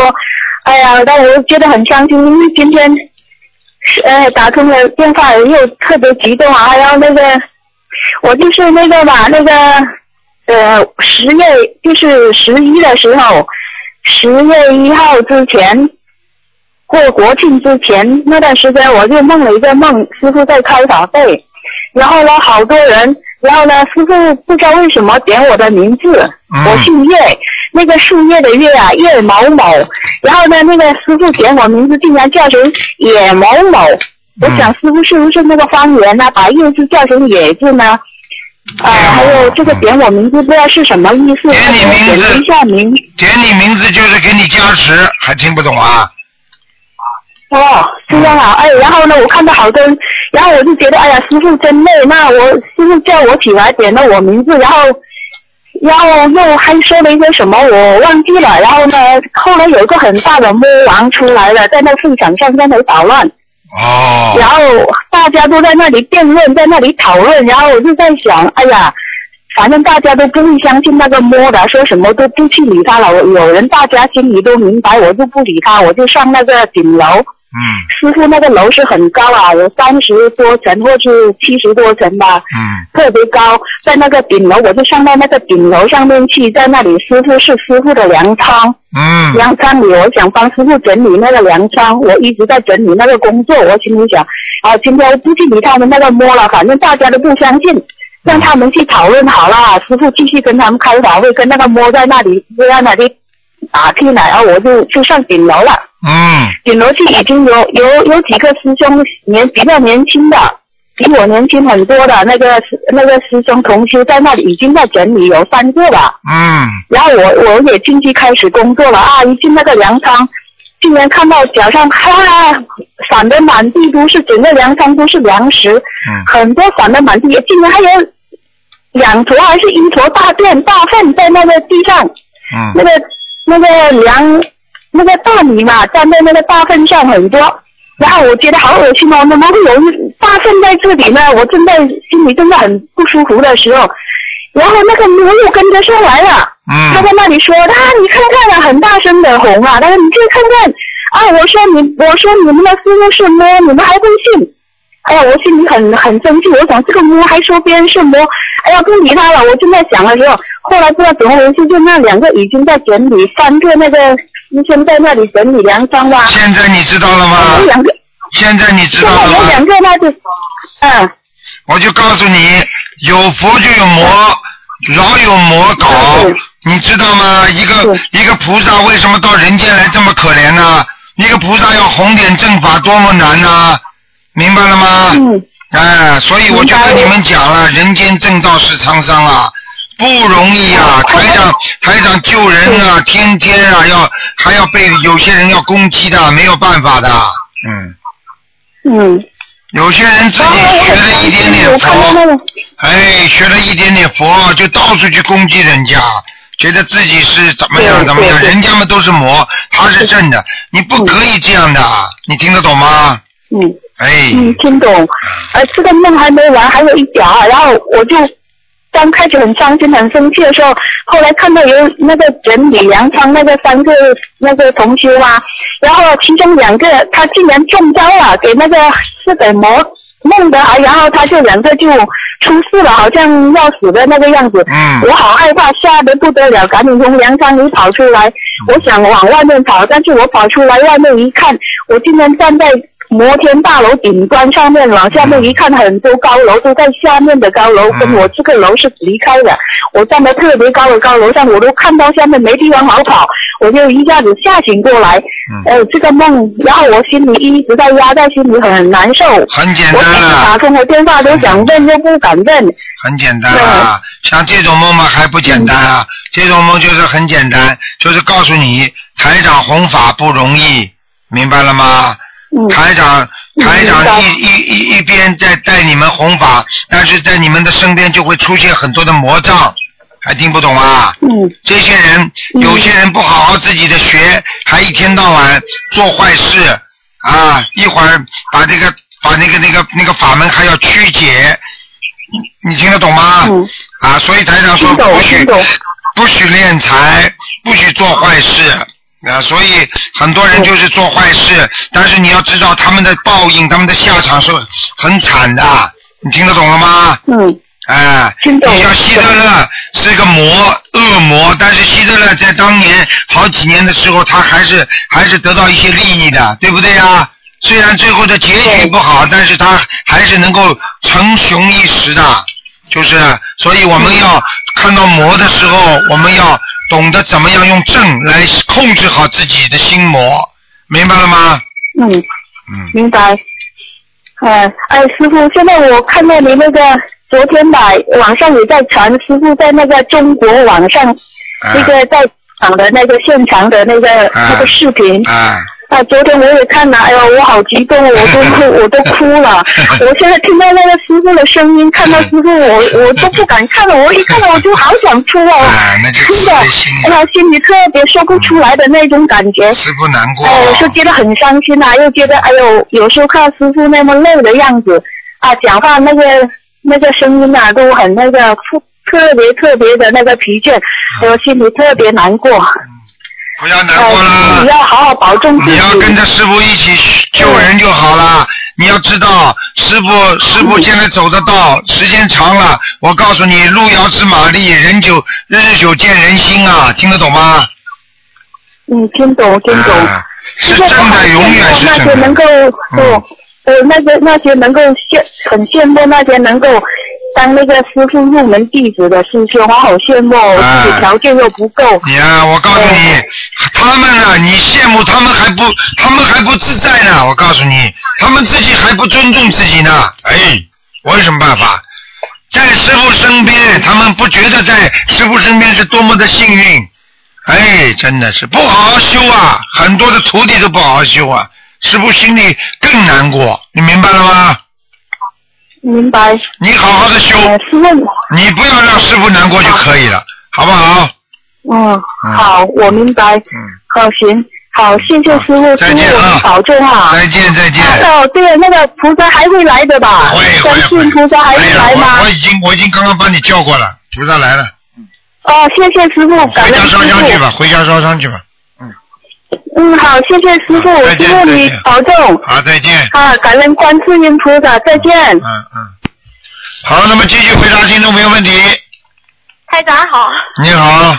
哎呀，但我觉得很伤心，因为今天呃打通了电话又特别激动啊，然后那个我就是那个吧，那个呃十月就是十一的时候，十月一号之前。过国庆之前那段时间，我就梦了一个梦，师傅在开法会，然后呢，好多人，然后呢，师傅不知道为什么点我的名字，嗯我姓叶，那个树叶的叶啊，叶某某，然后呢，那个师傅点我名字竟然叫成野某某，我想师傅是不是那个方言呢、把叶字叫成野字呢？啊、还有这个点我名字不知道是什么意思，点你名字点一下名，点你名字就是给你加持，还听不懂啊？哦，这样啊，哎，然后呢，我看到好多人，然后我就觉得，哎呀，师傅真累。那我师傅叫我起来点了我名字，然后，然后又还说了一些什么，我忘记了。然后呢，后来有一个很大的魔王出来了，在那市场上在那里捣乱，哦，然后大家都在那里辩论，在那里讨论，然后我就在想，哎呀。反正大家都不会相信那个摸的，说什么都不去理他了。我有人大家心里都明白，我就不理他，我就上那个顶楼。嗯师傅那个楼是很高啊，有三十多层或是七十多层吧，嗯特别高。在那个顶楼，我就上到那个顶楼上面去，在那里师傅是师傅的粮仓，嗯粮仓里我想帮师傅整理那个粮仓，我一直在整理那个工作。我心里想，啊，今天不去理他们那个摸了，反正大家都不相信。让他们去讨论好了，师傅继续跟他们开法会，跟那个摸在那里在那里打听了，然后我就就上顶楼了。嗯顶楼去已经有有有几个师兄年比较年轻的，比我年轻很多的那个师那个师兄同修在那里已经在整理有三个了。嗯然后我我也进去开始工作了啊！一进那个粮仓，竟然看到脚上哈散的满地都是，整个粮仓都是粮食，嗯很多散的满地，竟然还有两坨还是一坨大便大粪在那个地上，嗯那嗯个那个粮那个大米嘛，粘在那个大粪上很多，然后我觉得好恶心哦，怎么会有大粪在这里呢？我正在心里真的很不舒服的时候，然后那个牛又跟着上来了，他嗯在那里说啊，你看看啊，很大声的吼啊，他说你去看看啊，我说你我说你们的师傅是摸，你们还不信。哎呀，我心里很很生气，我想这个摸还说别人是摸，哎呀不理他了。我正在想的时候，后来不知道怎么回事，就那两个已经在整理，三个那个师兄在那里整理粮仓吧。现在你知道了吗有？两个，现在你知道了吗？两个那就，嗯，我就告诉你，有佛就有魔，老有魔搞，你知道吗？一个一个菩萨为什么到人间来这么可怜呢？一个菩萨要弘点正法多么难呐、明白了吗？嗯，哎，所以我就跟你们讲了，人间正道是沧桑啊。不容易啊！台长台长救人啊，天天啊要还要被有些人要攻击的，没有办法的，嗯。嗯。有些人自己学了一点点佛，哎，学了一点点佛就到处去攻击人家，觉得自己是怎么样怎么样，人家们都是魔，他是正的，你不可以这样的，你听得懂吗？嗯。哎。嗯，听懂。呃，这个梦还没完，还有一条，然后我就刚开始很伤心、很生气的时候，后来看到有那个整理粮仓那个三个那个同学啊，然后其中两个他竟然中招了，给那个日本魔弄的，然后他就两个就出事了，好像要死的那个样子。嗯。我好害怕，吓得不得了，赶紧从粮仓里跑出来，我想往外面跑，但是我跑出来外面一看，我竟然站在。摩天大楼顶端上面往下面一看，很多高楼都在下面的高楼，跟我这个楼是离开的。我站在特别高的高楼上，我都看到下面没地方好跑，我就一下子吓醒过来。呃，这个梦，然后我心里一直在压在心里，很难受。很简单我打通了电话都想问，又不敢问。很简单啊，像这种梦嘛还不简单啊？这种梦就是很简单，就是告诉你台长弘法不容易，明白了吗？台长，台长一一一一边在带你们弘法，但是在你们的身边就会出现很多的魔障，还听不懂啊？嗯。这些人，有些人不好好自己的学，还一天到晚做坏事啊！一会儿把这个把那个那个那个法门还要曲解，你你听得懂吗？嗯。啊，所以台长说不许不许敛财，不许做坏事。啊，所以很多人就是做坏事，但是你要知道他们的报应，他们的下场是很惨的，你听得懂了吗？嗯。哎，你像希特勒是个魔恶魔，但是希特勒在当年好几年的时候，他还是还是得到一些利益的，对不对呀？虽然最后的结局不好，但是他还是能够成雄一时的，就是所以我们要看到魔的时候，我们要。懂得怎么样用正来控制好自己的心魔，明白了吗？嗯嗯，明白。哎哎，师傅，现在我看到你那个昨天吧，网上也在传，师傅在那个中国网上那个在场的那个现场的那个那个视频。啊。啊，昨天我也看了，哎呦，我好激动，我都哭，我都哭了。我现在听到那个师傅的声音，看到师傅，我我都不敢看了。我一看到我就好想哭哦，真的，哎呀，心里特别说不出来的那种感觉。师傅难过。哎，我是觉得很伤心呐，又觉得哎呦，有时候看师傅那么累的样子，啊，讲话那个那个声音啊，都很那个特别特别的那个疲倦，我心里特别难过。不要难过了，你要好好保重自己。你要跟着师傅一起救人就好了。你要知道，师傅师傅现在走的道，时间长了，我告诉你，路遥知马力，人久日久见人心啊，听得懂吗？嗯，听懂，听懂。是真的，永远是真的。那些能够，呃，那些那些能够羡很羡慕那些能够。当那个师傅入门弟子的师兄，我好羡慕，自己条件又不够。你啊，我告诉你，他们啊，你羡慕他们还不，他们还不自在呢。我告诉你，他们自己还不尊重自己呢。哎，我有什么办法？在师傅身边，他们不觉得在师傅身边是多么的幸运。哎，真的是不好好修啊，很多的徒弟都不好好修啊，师傅心里更难过。你明白了吗？明白。你好好的修，你不要让师傅难过就可以了，好不好？嗯，好，我明白。嗯，好，行，好，谢谢师傅，师傅保重啊！再见，再见。哦，对，那个菩萨还会来的吧？会会会。相信菩萨还会来吗？我已经我已经刚刚帮你叫过了，菩萨来了。哦，谢谢师傅，感恩师傅。回家烧香去吧，回家烧香去吧。嗯，好，谢谢师傅，师傅你保重。好，再见。啊，感恩观世音菩萨，再见。嗯嗯。好，那么继续回答听众朋友问题。台长好。你好。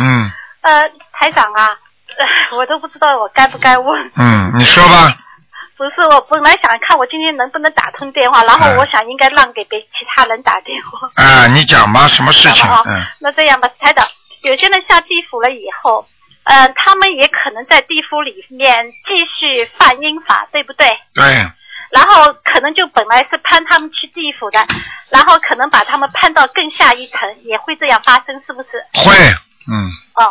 嗯。呃，台长啊，我都不知道我该不该问。嗯，你说吧。不是，我本来想看我今天能不能打通电话，然后我想应该让给别其他人打电话。啊，你讲吧，什么事情？嗯。那这样吧，台长，有些人下地府了以后。呃，他们也可能在地府里面继续犯阴法，对不对？对。然后可能就本来是判他们去地府的，然后可能把他们判到更下一层，也会这样发生，是不是？会，嗯。哦，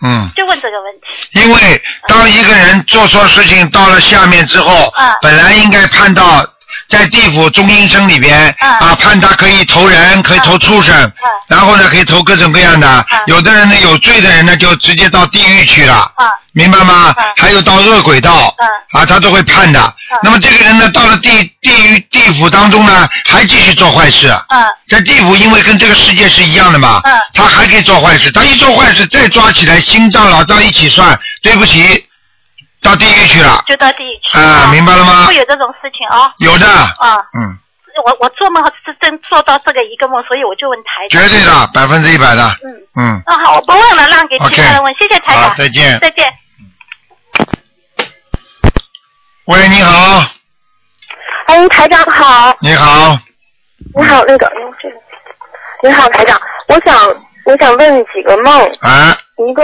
嗯，就问这个问题。因为当一个人做错事情到了下面之后，嗯。本来应该判到在地府中阴身里边、嗯啊，判他可以投人，可以投畜生，然后呢可以投各种各样的。嗯有的人呢有罪的人呢就直接到地狱去了，啊明白吗？嗯还有到恶鬼道，嗯啊，他都会判的。那么这个人呢，到了地地狱地府当中呢，还继续做坏事。嗯在地府，因为跟这个世界是一样的嘛，嗯他还可以做坏事。他一做坏事，再抓起来，心脏、老账一起算，对不起，到地狱去了。就到地狱去。啊明白了吗会有这种事情哦。有的，啊，嗯，我我做梦是真做到这个一个梦，所以我就问台长。绝对的，百分之一百的。嗯。嗯，那好，我不问了，让给其他人问。谢谢台长。好再见再见。喂，你好，哎，台长好，你好，你好，那个，嗯这个，你好，台长，我想我想问几个梦，啊一个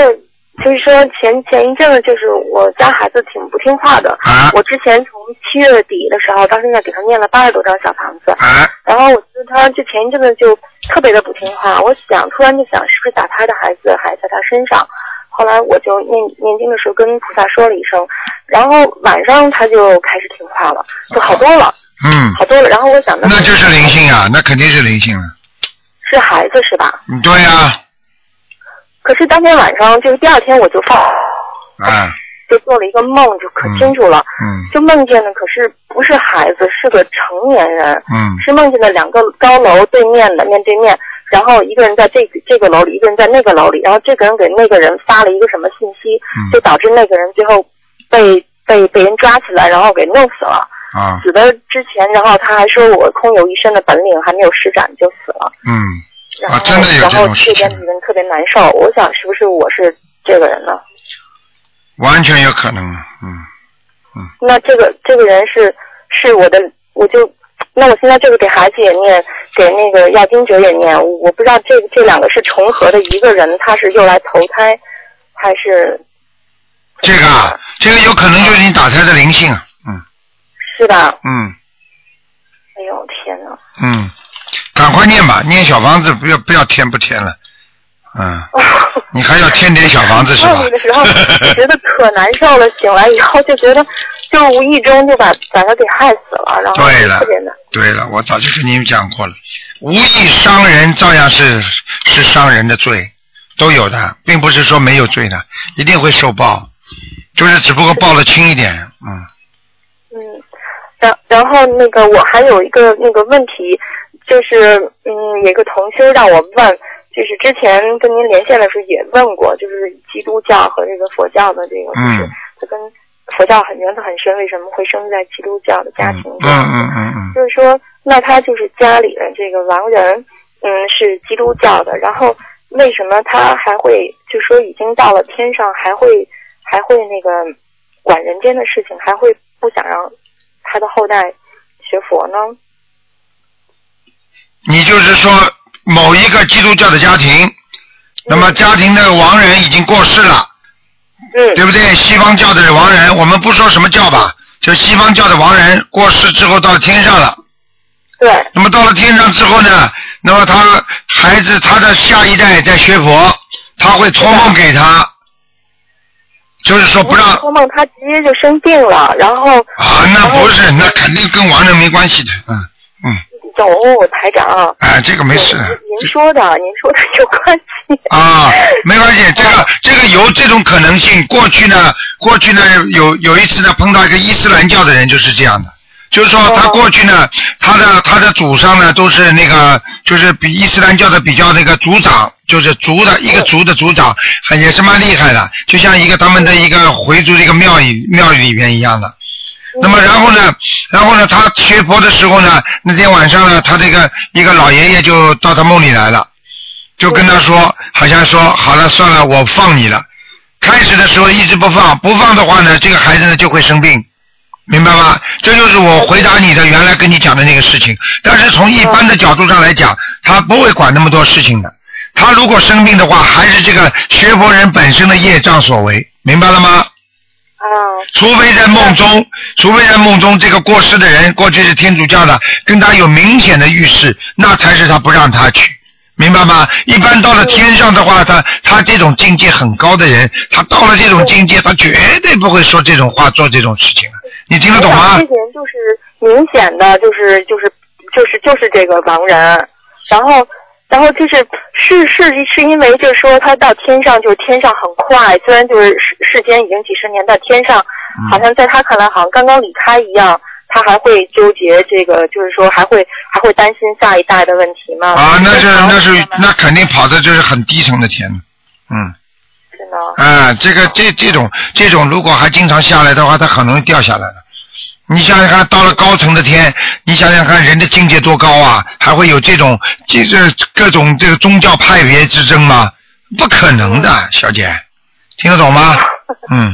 就是说前前一阵子就是我家孩子挺不听话的，啊我之前从七月底的时候到现在给他念了八十多张小房子，啊然后我觉得他就前一阵子就特别的不听话，我想突然就想是不是打他的孩子还在他身上，后来我就念念经的时候跟菩萨说了一声，然后晚上他就开始听话了，就好多了，嗯，好多了。然后我想那就是灵性啊，那肯定是灵性了。是孩子是吧？嗯对呀、可是当天晚上就是第二天我就放啊，就做了一个梦，就可清楚了，嗯。就梦见的可是不是孩子，是个成年人，嗯。是梦见的两个高楼对面的面对面，然后一个人在这个这个楼里，一个人在那个楼里，然后这个人给那个人发了一个什么信息，嗯。就导致那个人最后被被被人抓起来，然后给弄死了。啊。死的之前，然后他还说我空有一身的本领还没有施展就死了，嗯然后、啊，真的有然后这种事情这边，的人特别难受，我想是不是我是这个人呢？完全有可能啊，嗯那这个这个人是是我的，我就那我现在这个给孩子也念，给那个亚金者也念，我不知道这这两个是重合的一个人，他是又来投胎，还是这个啊，这个有可能就是你打胎的灵性啊，嗯是吧？嗯哎呦天哪！嗯，赶快念吧，念小房子，不要不要添不添了，嗯，你还要添点小房子是吧梦？里的时候觉得可难受了，醒来以后就觉得就无意中就把把他给害死了，然后对了。对了，我早就跟你们讲过了，无意伤人照样是是伤人的罪，都有的，并不是说没有罪的，一定会受报，就是只不过报的轻一点，嗯，嗯，然然后那个我还有一个那个问题，就是嗯，有一个同修让我问，就是之前跟您连线的时候也问过，就是基督教和这个佛教的这个，就是嗯他跟佛教很缘分很深，为什么会生在基督教的家庭嗯？嗯嗯嗯就是说，那他就是家里的这个亡人，嗯，是基督教的，然后为什么他还会就说已经到了天上，还会还会那个管人间的事情，还会不想让他的后代学佛呢？你就是说某一个基督教的家庭，那么家庭的亡人已经过世了，嗯，对不对？西方教的亡人，我们不说什么教吧，就西方教的亡人过世之后到了天上了。对。那么到了天上之后呢，那么他孩子他的下一代在学佛，他会托梦给他，就是说不让托梦他直接就生病了，然后啊，那不是，那肯定跟亡人没关系的，嗯嗯，有台长，哎，这个没事。您说的，您说的有关系。啊，没关系，这个这个有这种可能性。过去呢，过去呢有有一次呢碰到一个伊斯兰教的人就是这样的，就是说他过去呢，他的他的祖上呢都是那个就是比伊斯兰教的比较那个族长，就是族的一个族的族长，也是蛮厉害的，就像一个他们的一个回族的一个庙宇庙宇里面一样的。那么然后呢，然后呢，他学佛的时候呢，那天晚上呢，他这个一个老爷爷就到他梦里来了，就跟他说，好像说好了，算了，我放你了。开始的时候一直不放，不放的话呢，这个孩子呢就会生病，明白吗？这就是我回答你的原来跟你讲的那个事情。但是从一般的角度上来讲，他不会管那么多事情的。他如果生病的话，还是这个学佛人本身的业障所为，明白了吗？啊，除非在梦中，除非在梦中这个过世的人过去是天主教的，跟他有明显的预示，那才是他不让他去，明白吗？一般到了天上的话，他他这种境界很高的人，他到了这种境界，他绝对不会说这种话，做这种事情。你听得懂吗？这些人就是明显的，就是就是就是就是这个亡人，然后然后就是是是是因为就是说他到天上就是天上很快，虽然就是世世间已经几十年，但天上好像在他看来好像刚刚离开一样，他还会纠结这个，就是说还会还会担心下一代的问题吗？啊，那是那是那肯定跑的就是很低层的天，嗯。真的。啊，这个这这种这种，如果还经常下来的话，它很容易掉下来的。你想想看，到了高层的天，你想想看，人的境界多高啊？还会有这种这这各种这个宗教派别之争吗？不可能的，小姐，听得懂吗？嗯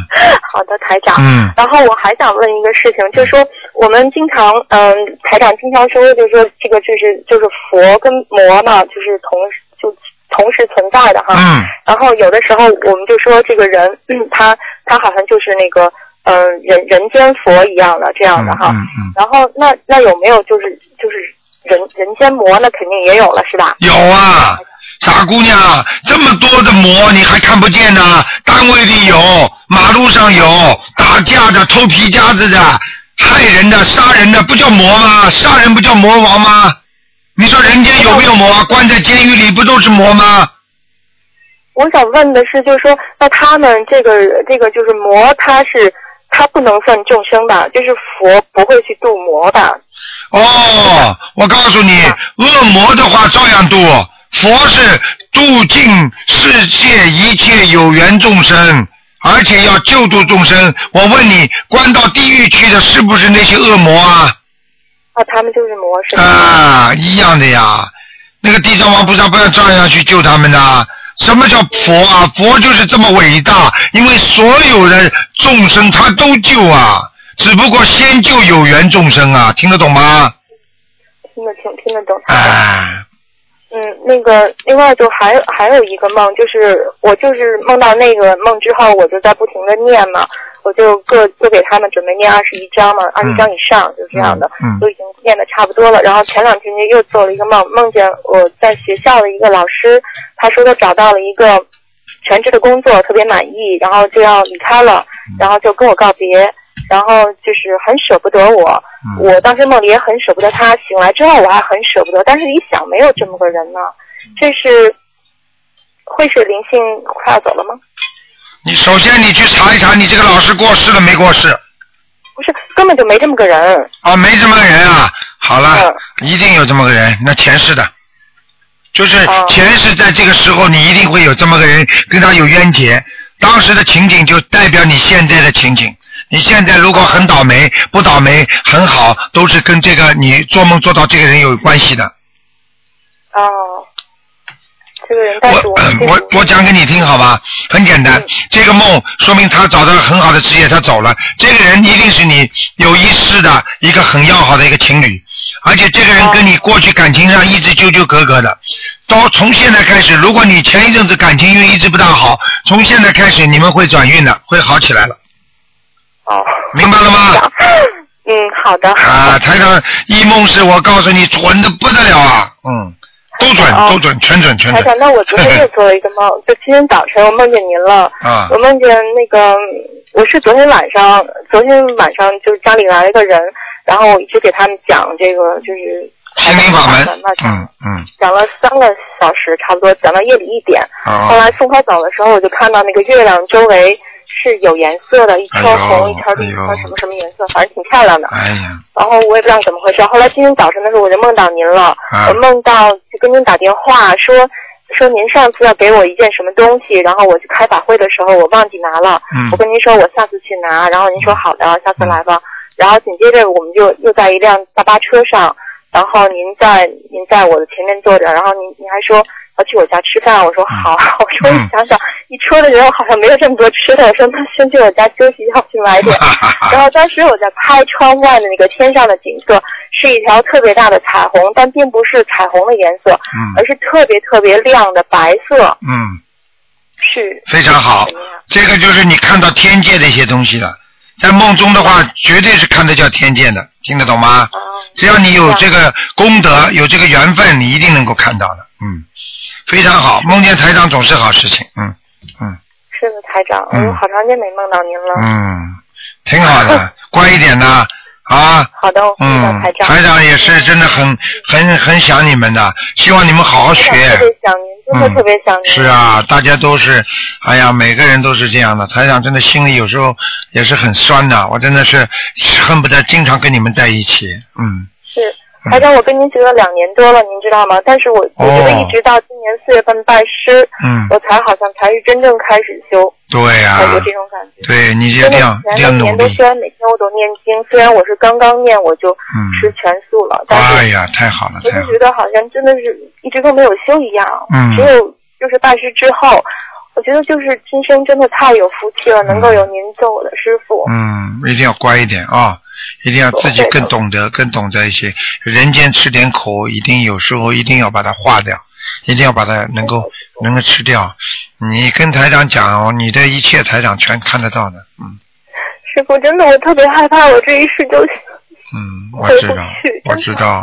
好的，台长。嗯然后我还想问一个事情，就是说我们经常，嗯，台长经常说，就是说这个就是就是佛跟魔嘛，就是同就同时存在的哈。嗯然后有的时候我们就说这个人，嗯，他他好像就是那个，嗯、人人间佛一样的这样的哈。嗯嗯，然后那那有没有就是就是人人间魔？那肯定也有了，是吧？有啊，傻姑娘，这么多的魔你还看不见呢？单位里有，马路上有，打架的、偷皮夹子的、害人的、杀人的，不叫魔吗？杀人不叫魔王吗？你说人间有没有魔？关在监狱里不都是魔吗？我想问的是，就是说，那他们这个这个就是魔，他是他不能算众生吧？就是佛不会去度魔的？哦，我告诉你，恶魔的话照样度，佛是度尽世界一切有缘众生，而且要救度众生。我问你，关到地狱去的是不是那些恶魔啊？啊，他们就是魔是吧？啊，一样的呀。那个地藏王菩萨不要照样去救他们的。什么叫佛啊？佛就是这么伟大，因为所有人众生他都救啊，只不过先救有缘众生啊，听得懂吗？听得清听得懂。哎，嗯，那个另外就还还有一个梦，就是我就是梦到那个梦之后，我就在不停的念嘛，我就各各给他们准备念二十一章嘛，二十章以上，就这样的，嗯都已经念的差不多了。然后前两天就又做了一个梦，梦见我在学校的一个老师，他说他找到了一个全职的工作，特别满意，然后就要离开了，然后就跟我告别。然后就是很舍不得我，我当时梦里也很舍不得他，醒来之后我还很舍不得，但是一想没有这么个人呢，这是会是灵性快要走了吗？你首先你去查一查，你这个老师过世了没过世？不是，根本就没这么个人。啊，没这么个人啊。好了，一定有这么个人，那前世的，就是前世在这个时候，你一定会有这么个人跟他有冤结。当时的情景就代表你现在的情景。你现在如果很倒霉，不倒霉，很好，都是跟这个你做梦做到这个人有关系的。哦，这个人，但是我我我讲给你听好吧，很简单，这个梦说明他找到了很好的职业，他走了。这个人一定是你有一世的一个很要好的一个情侣，而且这个人跟你过去感情上一直纠纠葛葛的。到从现在开始，如果你前一阵子感情运一直不大好，从现在开始你们会转运的，会好起来了。哦，明白了吗？嗯，好的。啊，台上一梦是我告诉你准的不得了啊，嗯，都准，都准，全准，全准。台长，那我昨天又做了一个梦，就今天早晨我梦见您了。啊我梦见那个，我是昨天晚上，昨天晚上就是家里来了一个人，然后我一直给他们讲这个就是心灵法门，嗯嗯，讲了三个小时，差不多讲到夜里一点。哦后来送他走的时候，我就看到那个月亮周围是有颜色的，一圈红，一圈绿，一圈什么什么颜色，反正挺漂亮的。哎呀，然后我也不知道怎么回事。后来今天早晨的时候，我就梦到您了，啊我梦到就跟您打电话说说您上次要给我一件什么东西，然后我去开法会的时候我忘记拿了，嗯我跟您说我下次去拿，然后您说好的，下次来吧。然后紧接着我们就又在一辆大巴车上，然后您在您在我的前面坐着，然后您您还说要去我家吃饭，我说好，我说你想想，一车的人我好像没有这么多吃的，我说那先去我家休息一下，去买点。然后当时我在拍窗外的那个天上的景色，是一条特别大的彩虹，但并不是彩虹的颜色，嗯。而是特别特别亮的白色，嗯，是非常好，这个就是你看到天界的一些东西了。在梦中的话，绝对是看得叫天界的，听得懂吗？只要你有这个功德，有这个缘分，你一定能够看到的。嗯，非常好，梦见台长总是好事情。嗯嗯是的，台长，嗯我好长时间没梦到您了。嗯，挺好的，乖一点呐。啊，好的，嗯台，长。台长也是真的很很很想你们的，希望你们好好学。特别想您，真的嗯特别想您。是啊，大家都是，哎呀，每个人都是这样的。台长真的心里有时候也是很酸的，我真的是恨不得经常跟你们在一起。嗯，是台长，我跟您学了两年多了，您知道吗？但是我我觉得一直到今年四月份拜师，嗯我才好像才是真正开始修，对呀、才有这种感觉。对，你就真的这样这样努力两年都虽。然每天我都念经，虽然我是刚刚念我就嗯吃全素了，但是哎呀，太好了，我。就觉得好像真的是一直都没有修一样。嗯只有就是拜师之后，我觉得就是今生真的太有福气了，能够有您做我的师傅。嗯，一定要乖一点啊！一定要自己更懂得，更懂得一些。人间吃点苦，一定有时候一定要把它化掉，一定要把它能够能够吃掉。你跟台长讲哦，你的一切台长全看得到的。嗯师傅，真的我特别害怕，我这一世就嗯，我知道，我知道，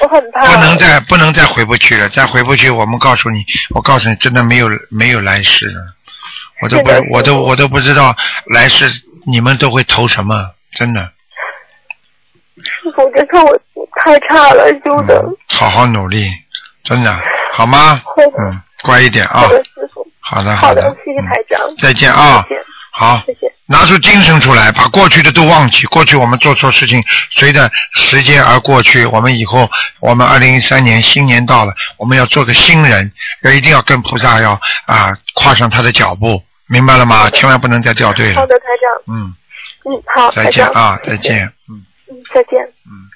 我很怕。不能再不能再回不去了，再回不去，我们告诉你，我告诉你，真的没有没有来世了。我都不，我都我都不知道来世你们都会投什么，真的。师傅，真的我我太差了，修的。好好努力，真的，好吗？会嗯，乖一点啊好。的，师傅。好的，好的，谢谢台长。再见啊再见。好谢谢。拿出精神出来，把过去的都忘记。过去我们做错事情，随着时间而过去。我们以后，我们二零一三年新年到了，我们要做个新人，要一定要跟菩萨要啊跨上他的脚步，明白了吗？千万不能再掉队了。好的，台长。嗯，嗯，好，再。见啊，再见。嗯。嗯，再见。嗯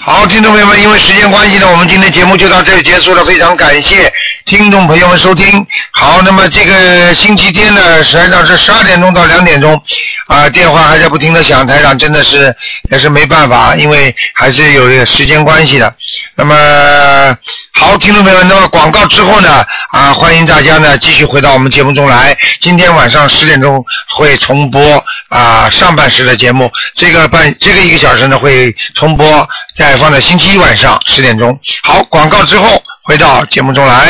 好，听众朋友们，因为时间关系呢，我们今天节目就到这里结束了。非常感谢听众朋友们收听。好，那么这个星期天呢，实际上是十二点钟到两点钟，啊、电话还在不停的响，台长真的是也是没办法，因为还是有这个时间关系的。那么好，听众朋友们，那么广告之后呢，啊，欢迎大家呢继续回到我们节目中来。今天晚上十点钟会重播啊上半时的节目，这个半这个一个小时呢会重播，在放在星期一晚上十点钟。好，广告之后回到节目中来。